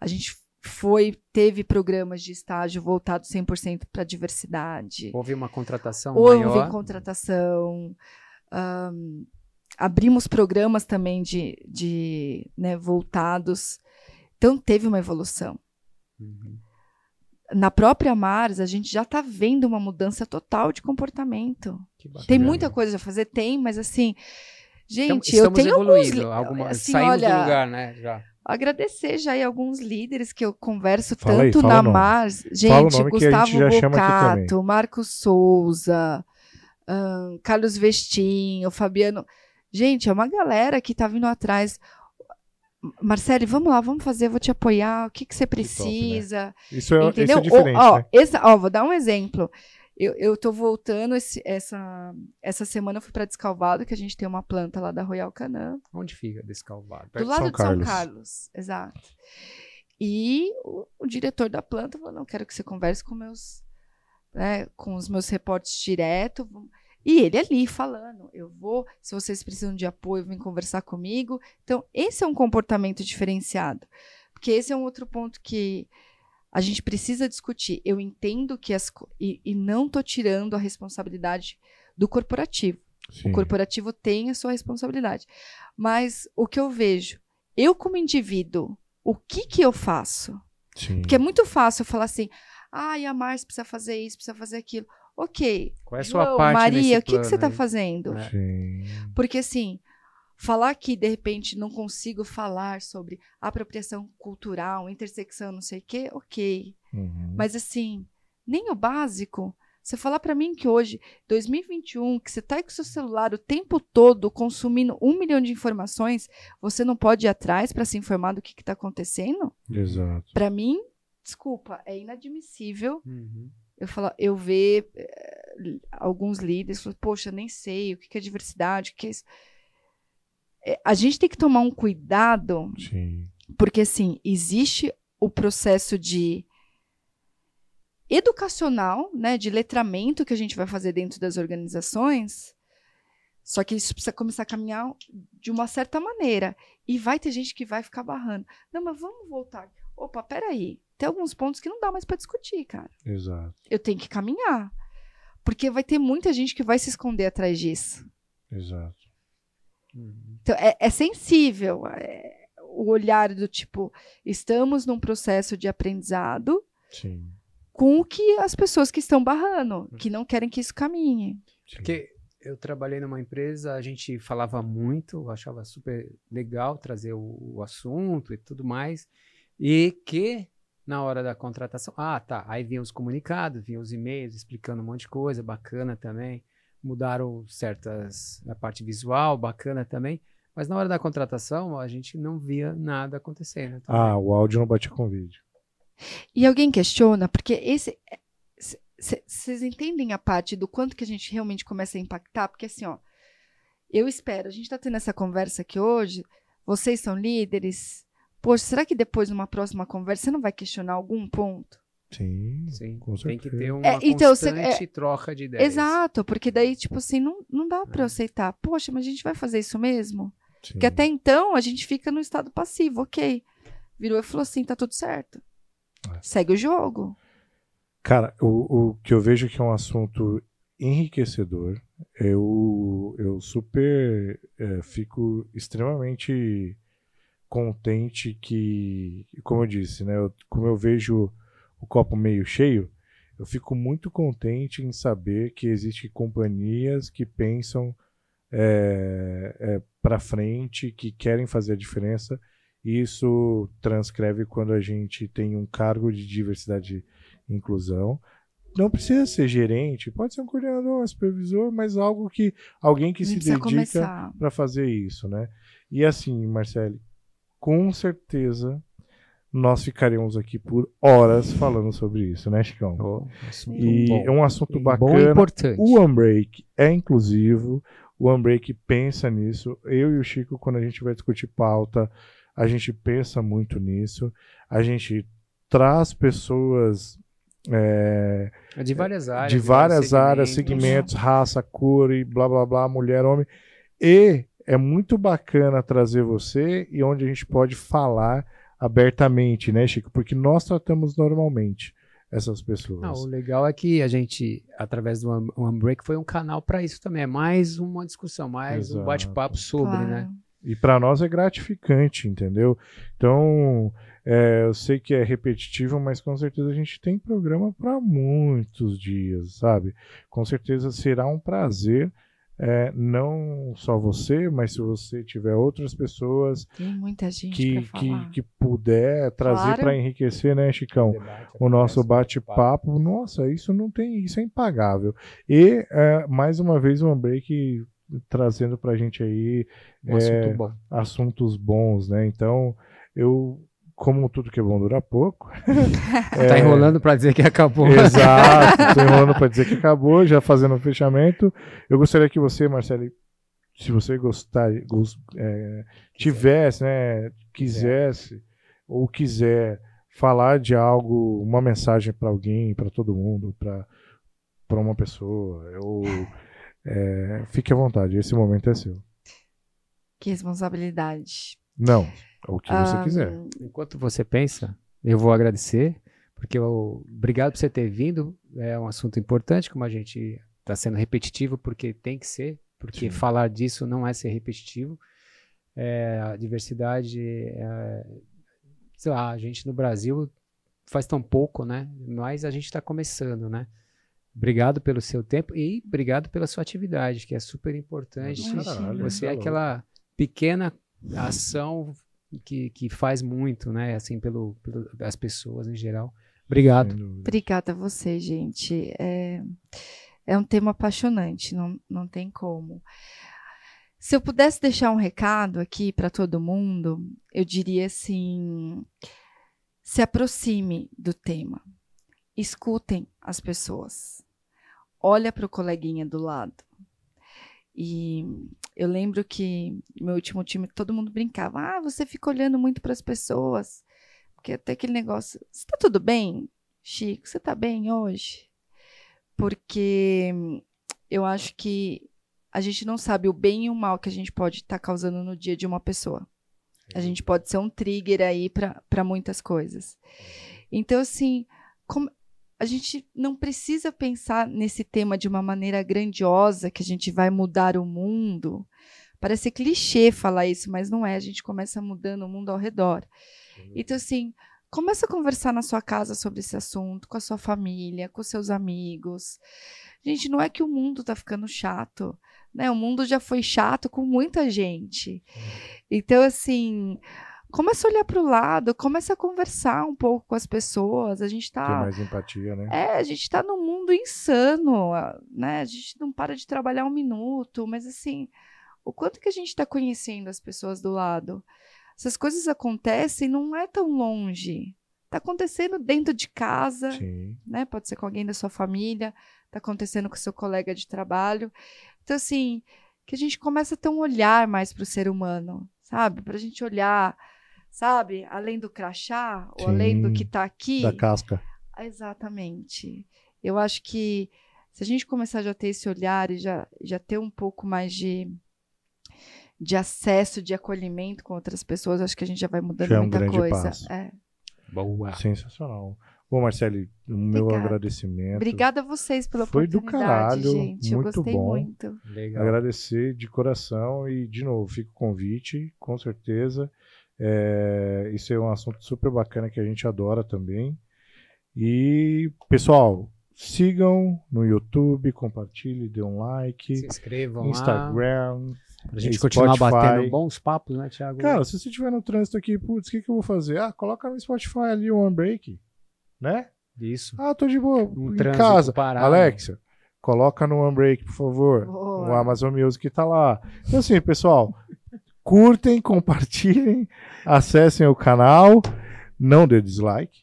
Speaker 3: A gente foi, teve programas de estágio voltados 100% para diversidade.
Speaker 2: Houve uma contratação
Speaker 3: Houve
Speaker 2: maior?
Speaker 3: contratação. ahn, abrimos programas também de, de né, voltados. Então, teve uma evolução
Speaker 2: Uhum.
Speaker 3: na própria Mars, a gente já está vendo uma mudança total de comportamento. Tem muita coisa a fazer? Tem, mas assim, Gente, eu tenho alguns,
Speaker 2: alguma, assim, olha, do lugar, né? Já.
Speaker 3: Agradecer já aí alguns líderes que eu converso fala tanto aí, na Mars. Gente, Gustavo Bocato, Marcos Souza, um, Carlos Vestinho, Fabiano. Gente, é uma galera que tá vindo atrás. Marcele, vamos lá, vamos fazer, vou te apoiar. O que, que você precisa?
Speaker 1: Que top, né? Isso é, entendeu? Isso é diferente. ó,
Speaker 3: né? ó, vou dar um exemplo. Eu, eu tô voltando esse, essa, essa semana eu fui para Descalvado, que a gente tem uma planta lá da Royal Canã.
Speaker 2: Onde fica Descalvado?
Speaker 3: Do lado São de Carlos. São Carlos, exato. E o, o, diretor da planta falou: não quero que você converse com meus, né, com os meus reportes direto. E ele ali falando, eu vou, se vocês precisam de apoio, vem conversar comigo. Então, esse é um comportamento diferenciado. Porque esse é um outro ponto que a gente precisa discutir. Eu entendo que as. E, e não estou tirando a responsabilidade do corporativo. Sim. O corporativo tem a sua responsabilidade. Mas o que eu vejo, eu como indivíduo, o que que eu faço? Sim. Porque é muito fácil eu falar assim, ai, ah, a Márcia precisa fazer isso, precisa fazer aquilo. Ok.
Speaker 2: Qual é a sua João, parte
Speaker 3: Maria,
Speaker 2: o
Speaker 3: que, que você está fazendo? Sim. Porque assim, falar que de repente não consigo falar sobre apropriação cultural, intersecção, não sei o quê, ok. Uhum. Mas assim, nem o básico. Você falar para mim que hoje, 2021, que você está com seu celular o tempo todo consumindo um milhão de informações, você não pode ir atrás para se informar do que está acontecendo?
Speaker 1: Exato.
Speaker 3: Para mim, desculpa, é inadmissível. Uhum. Eu falo, eu ver eh, alguns líderes, poxa, nem sei o que, que é diversidade, o que é isso. É, a gente tem que tomar um cuidado, Sim. porque assim, existe o processo de educacional, né, de letramento que a gente vai fazer dentro das organizações, só que isso precisa começar a caminhar de uma certa maneira. E vai ter gente que vai ficar barrando. Não, mas vamos voltar. Opa, peraí. Tem alguns pontos que não dá mais para discutir, cara.
Speaker 1: Exato.
Speaker 3: Eu tenho que caminhar. Porque vai ter muita gente que vai se esconder atrás disso.
Speaker 1: Exato.
Speaker 3: Uhum. Então, é, é sensível é, o olhar do tipo, estamos num processo de aprendizado
Speaker 1: Sim.
Speaker 3: com o que as pessoas que estão barrando, que não querem que isso caminhe.
Speaker 2: Porque eu trabalhei numa empresa, a gente falava muito, achava super legal trazer o, o assunto e tudo mais, e que na hora da contratação, ah, tá, aí vinham os comunicados, vinham os e-mails explicando um monte de coisa, bacana também mudaram certas a parte visual, bacana também. Mas na hora da contratação, a gente não via nada acontecendo.
Speaker 1: Também. Ah, o áudio não batia com o vídeo.
Speaker 3: E alguém questiona, porque esse. Vocês entendem a parte do quanto que a gente realmente começa a impactar? Porque assim, ó, eu espero, a gente está tendo essa conversa aqui hoje, vocês são líderes. Poxa, será que depois, numa próxima conversa, você não vai questionar algum ponto?
Speaker 1: Sim, Sim. Com
Speaker 2: tem que ter uma é, então, constante é, troca de ideias.
Speaker 3: Exato, porque daí, tipo assim, não, não dá para é. aceitar. Poxa, mas a gente vai fazer isso mesmo? Sim. Porque até então a gente fica no estado passivo, ok. Virou e falou assim, tá tudo certo. É. Segue o jogo.
Speaker 1: Cara, o, o que eu vejo que é um assunto enriquecedor, eu, eu super é, fico extremamente contente que, como eu disse, né, eu, como eu vejo o copo meio cheio, eu fico muito contente em saber que existem companhias que pensam é, é, para frente, que querem fazer a diferença. E isso transcreve quando a gente tem um cargo de diversidade e inclusão. Não precisa ser gerente, pode ser um coordenador, um supervisor, mas algo que alguém que se dedica para fazer isso, né? E assim, Marcele, com certeza nós ficaríamos aqui por horas falando sobre isso, né, Chicão? Oh, e bom. é um assunto bacana. Bom importante. O Unbreak é inclusivo, o Unbreak pensa nisso. Eu e o Chico, quando a gente vai discutir pauta, a gente pensa muito nisso. A gente traz pessoas é,
Speaker 2: de várias áreas,
Speaker 1: de várias áreas, segmentos, raça, cor e blá blá blá, mulher, homem. E é muito bacana trazer você e onde a gente pode falar abertamente, né, Chico? Porque nós tratamos normalmente essas pessoas.
Speaker 2: Não, o legal é que a gente, através do One Break, foi um canal para isso também. É mais uma discussão, mais Exato. um bate-papo sobre, claro. né?
Speaker 1: E para nós é gratificante, entendeu? Então, é, eu sei que é repetitivo, mas com certeza a gente tem programa para muitos dias, sabe? Com certeza será um prazer é, não só você, mas se você tiver outras pessoas
Speaker 3: Tem muita gente
Speaker 1: que, que, que puder trazer
Speaker 3: Claro.
Speaker 1: para enriquecer, né, Chicão? O nosso bate-papo, nossa, isso não tem, isso é impagável. E é, mais uma vez o break trazendo pra gente aí
Speaker 2: Um assunto
Speaker 1: é,
Speaker 2: bom.
Speaker 1: assuntos bons, né? Então, eu, como tudo que é bom dura pouco.
Speaker 2: Tá enrolando pra dizer que acabou.
Speaker 1: Exato, tô enrolando para dizer que acabou, já fazendo o fechamento. Eu gostaria que você, Marcelo, se você gostar, gos- é, tivesse, né, quisesse ou quiser falar de algo, uma mensagem para alguém, para todo mundo, para para uma pessoa, ou é, fique à vontade, esse momento é seu.
Speaker 3: Que responsabilidade.
Speaker 1: Não, o que você
Speaker 3: Ah,
Speaker 1: quiser.
Speaker 2: Enquanto você pensa, eu vou agradecer, porque eu, obrigado por você ter vindo. É um assunto importante, como a gente está sendo repetitivo, porque tem que ser, porque
Speaker 1: Sim.
Speaker 2: falar disso não é ser repetitivo. É, a diversidade, é, sei lá, a gente no Brasil faz tão pouco, né? Mas a gente está começando, né? Obrigado pelo seu tempo e obrigado pela sua atividade, que é super importante.
Speaker 3: Caralho,
Speaker 2: Você
Speaker 1: tá
Speaker 2: é
Speaker 1: louco.
Speaker 2: aquela pequena ação que, que faz muito, né? Assim, pelo, pelo as pessoas em geral. Obrigado.
Speaker 3: Obrigada a você, gente. É, é um tema apaixonante, não, não tem como. Se eu pudesse deixar um recado aqui para todo mundo, eu diria assim: se aproxime do tema, escutem as pessoas, olha para o coleguinha do lado. E eu lembro que no meu último time todo mundo brincava: ah, você fica olhando muito para as pessoas. Porque até aquele negócio, você tá tudo bem, Chico? Você tá bem hoje? Porque eu acho que a gente não sabe o bem e o mal que a gente pode estar causando no dia de uma pessoa. A gente pode ser um trigger aí para muitas coisas. Então, assim, como- a gente não precisa pensar nesse tema de uma maneira grandiosa, que a gente vai mudar o mundo. Parece clichê falar isso, mas não é. A gente começa mudando o mundo ao redor. Então, assim, começa a conversar na sua casa sobre esse assunto, com a sua família, com seus amigos. Gente, não é que o mundo tá ficando chato, né? O mundo já foi chato com muita gente. Então, assim, começa a olhar para o lado, começa a conversar um pouco com as pessoas. A gente
Speaker 1: Ter
Speaker 3: tá
Speaker 1: mais empatia, né?
Speaker 3: é, a gente tá num mundo insano, né? A gente não para de trabalhar um minuto, mas assim, o quanto que a gente tá conhecendo as pessoas do lado? Essas coisas acontecem, não é tão longe. Tá acontecendo dentro de casa,
Speaker 1: Sim.
Speaker 3: né? Pode ser com alguém da sua família, tá acontecendo com seu colega de trabalho. Então, assim, que a gente comece a ter um olhar mais para o ser humano, sabe? Pra gente olhar, sabe? Além do crachá, ou além do
Speaker 1: Sim,
Speaker 3: que tá aqui.
Speaker 1: Da casca.
Speaker 3: Exatamente. Eu acho que se a gente começar já a ter esse olhar e já, já ter um pouco mais de, de acesso, de acolhimento com outras pessoas, acho que a gente já vai mudando
Speaker 1: Já é um
Speaker 3: muita coisa.
Speaker 1: passo.
Speaker 3: É.
Speaker 2: Boa.
Speaker 1: Sensacional. Bom, Marcelo, o meu
Speaker 3: Obrigada.
Speaker 1: agradecimento.
Speaker 3: Obrigada a vocês pela
Speaker 1: Foi do
Speaker 3: oportunidade,
Speaker 1: caralho,
Speaker 3: gente. Eu
Speaker 1: muito
Speaker 3: gostei
Speaker 1: bom.
Speaker 3: muito.
Speaker 2: Legal.
Speaker 1: Agradecer de coração e, de novo, fica o convite, com certeza. É, isso é um assunto super bacana que a gente adora também. E, pessoal, sigam no YouTube, compartilhem, dê um like,
Speaker 2: Se inscrevam lá.
Speaker 1: Instagram.
Speaker 2: Pra gente
Speaker 1: Spotify.
Speaker 2: continuar batendo bons papos, né, Thiago?
Speaker 1: Cara, se você estiver no trânsito aqui, putz, o que, que eu vou fazer? Ah, coloca no Spotify ali o One Break, né?
Speaker 2: Isso.
Speaker 1: Ah, tô de boa,
Speaker 2: Um
Speaker 1: em casa.
Speaker 2: parado.
Speaker 1: Alexa, coloca no One Break, por favor.
Speaker 3: Boa.
Speaker 1: O Amazon Music tá lá. Então, assim, pessoal, curtem, compartilhem, acessem o canal, não dê dislike.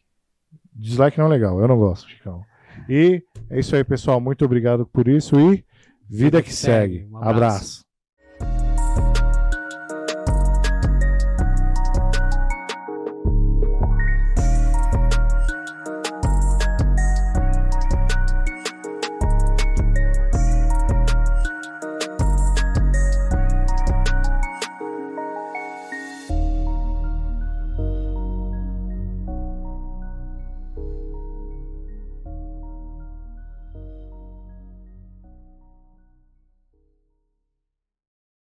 Speaker 1: Dislike não é legal, eu não gosto, Chicão. E é isso aí, pessoal. Muito obrigado por isso e vida que segue.
Speaker 2: Um
Speaker 1: abraço.
Speaker 2: abraço.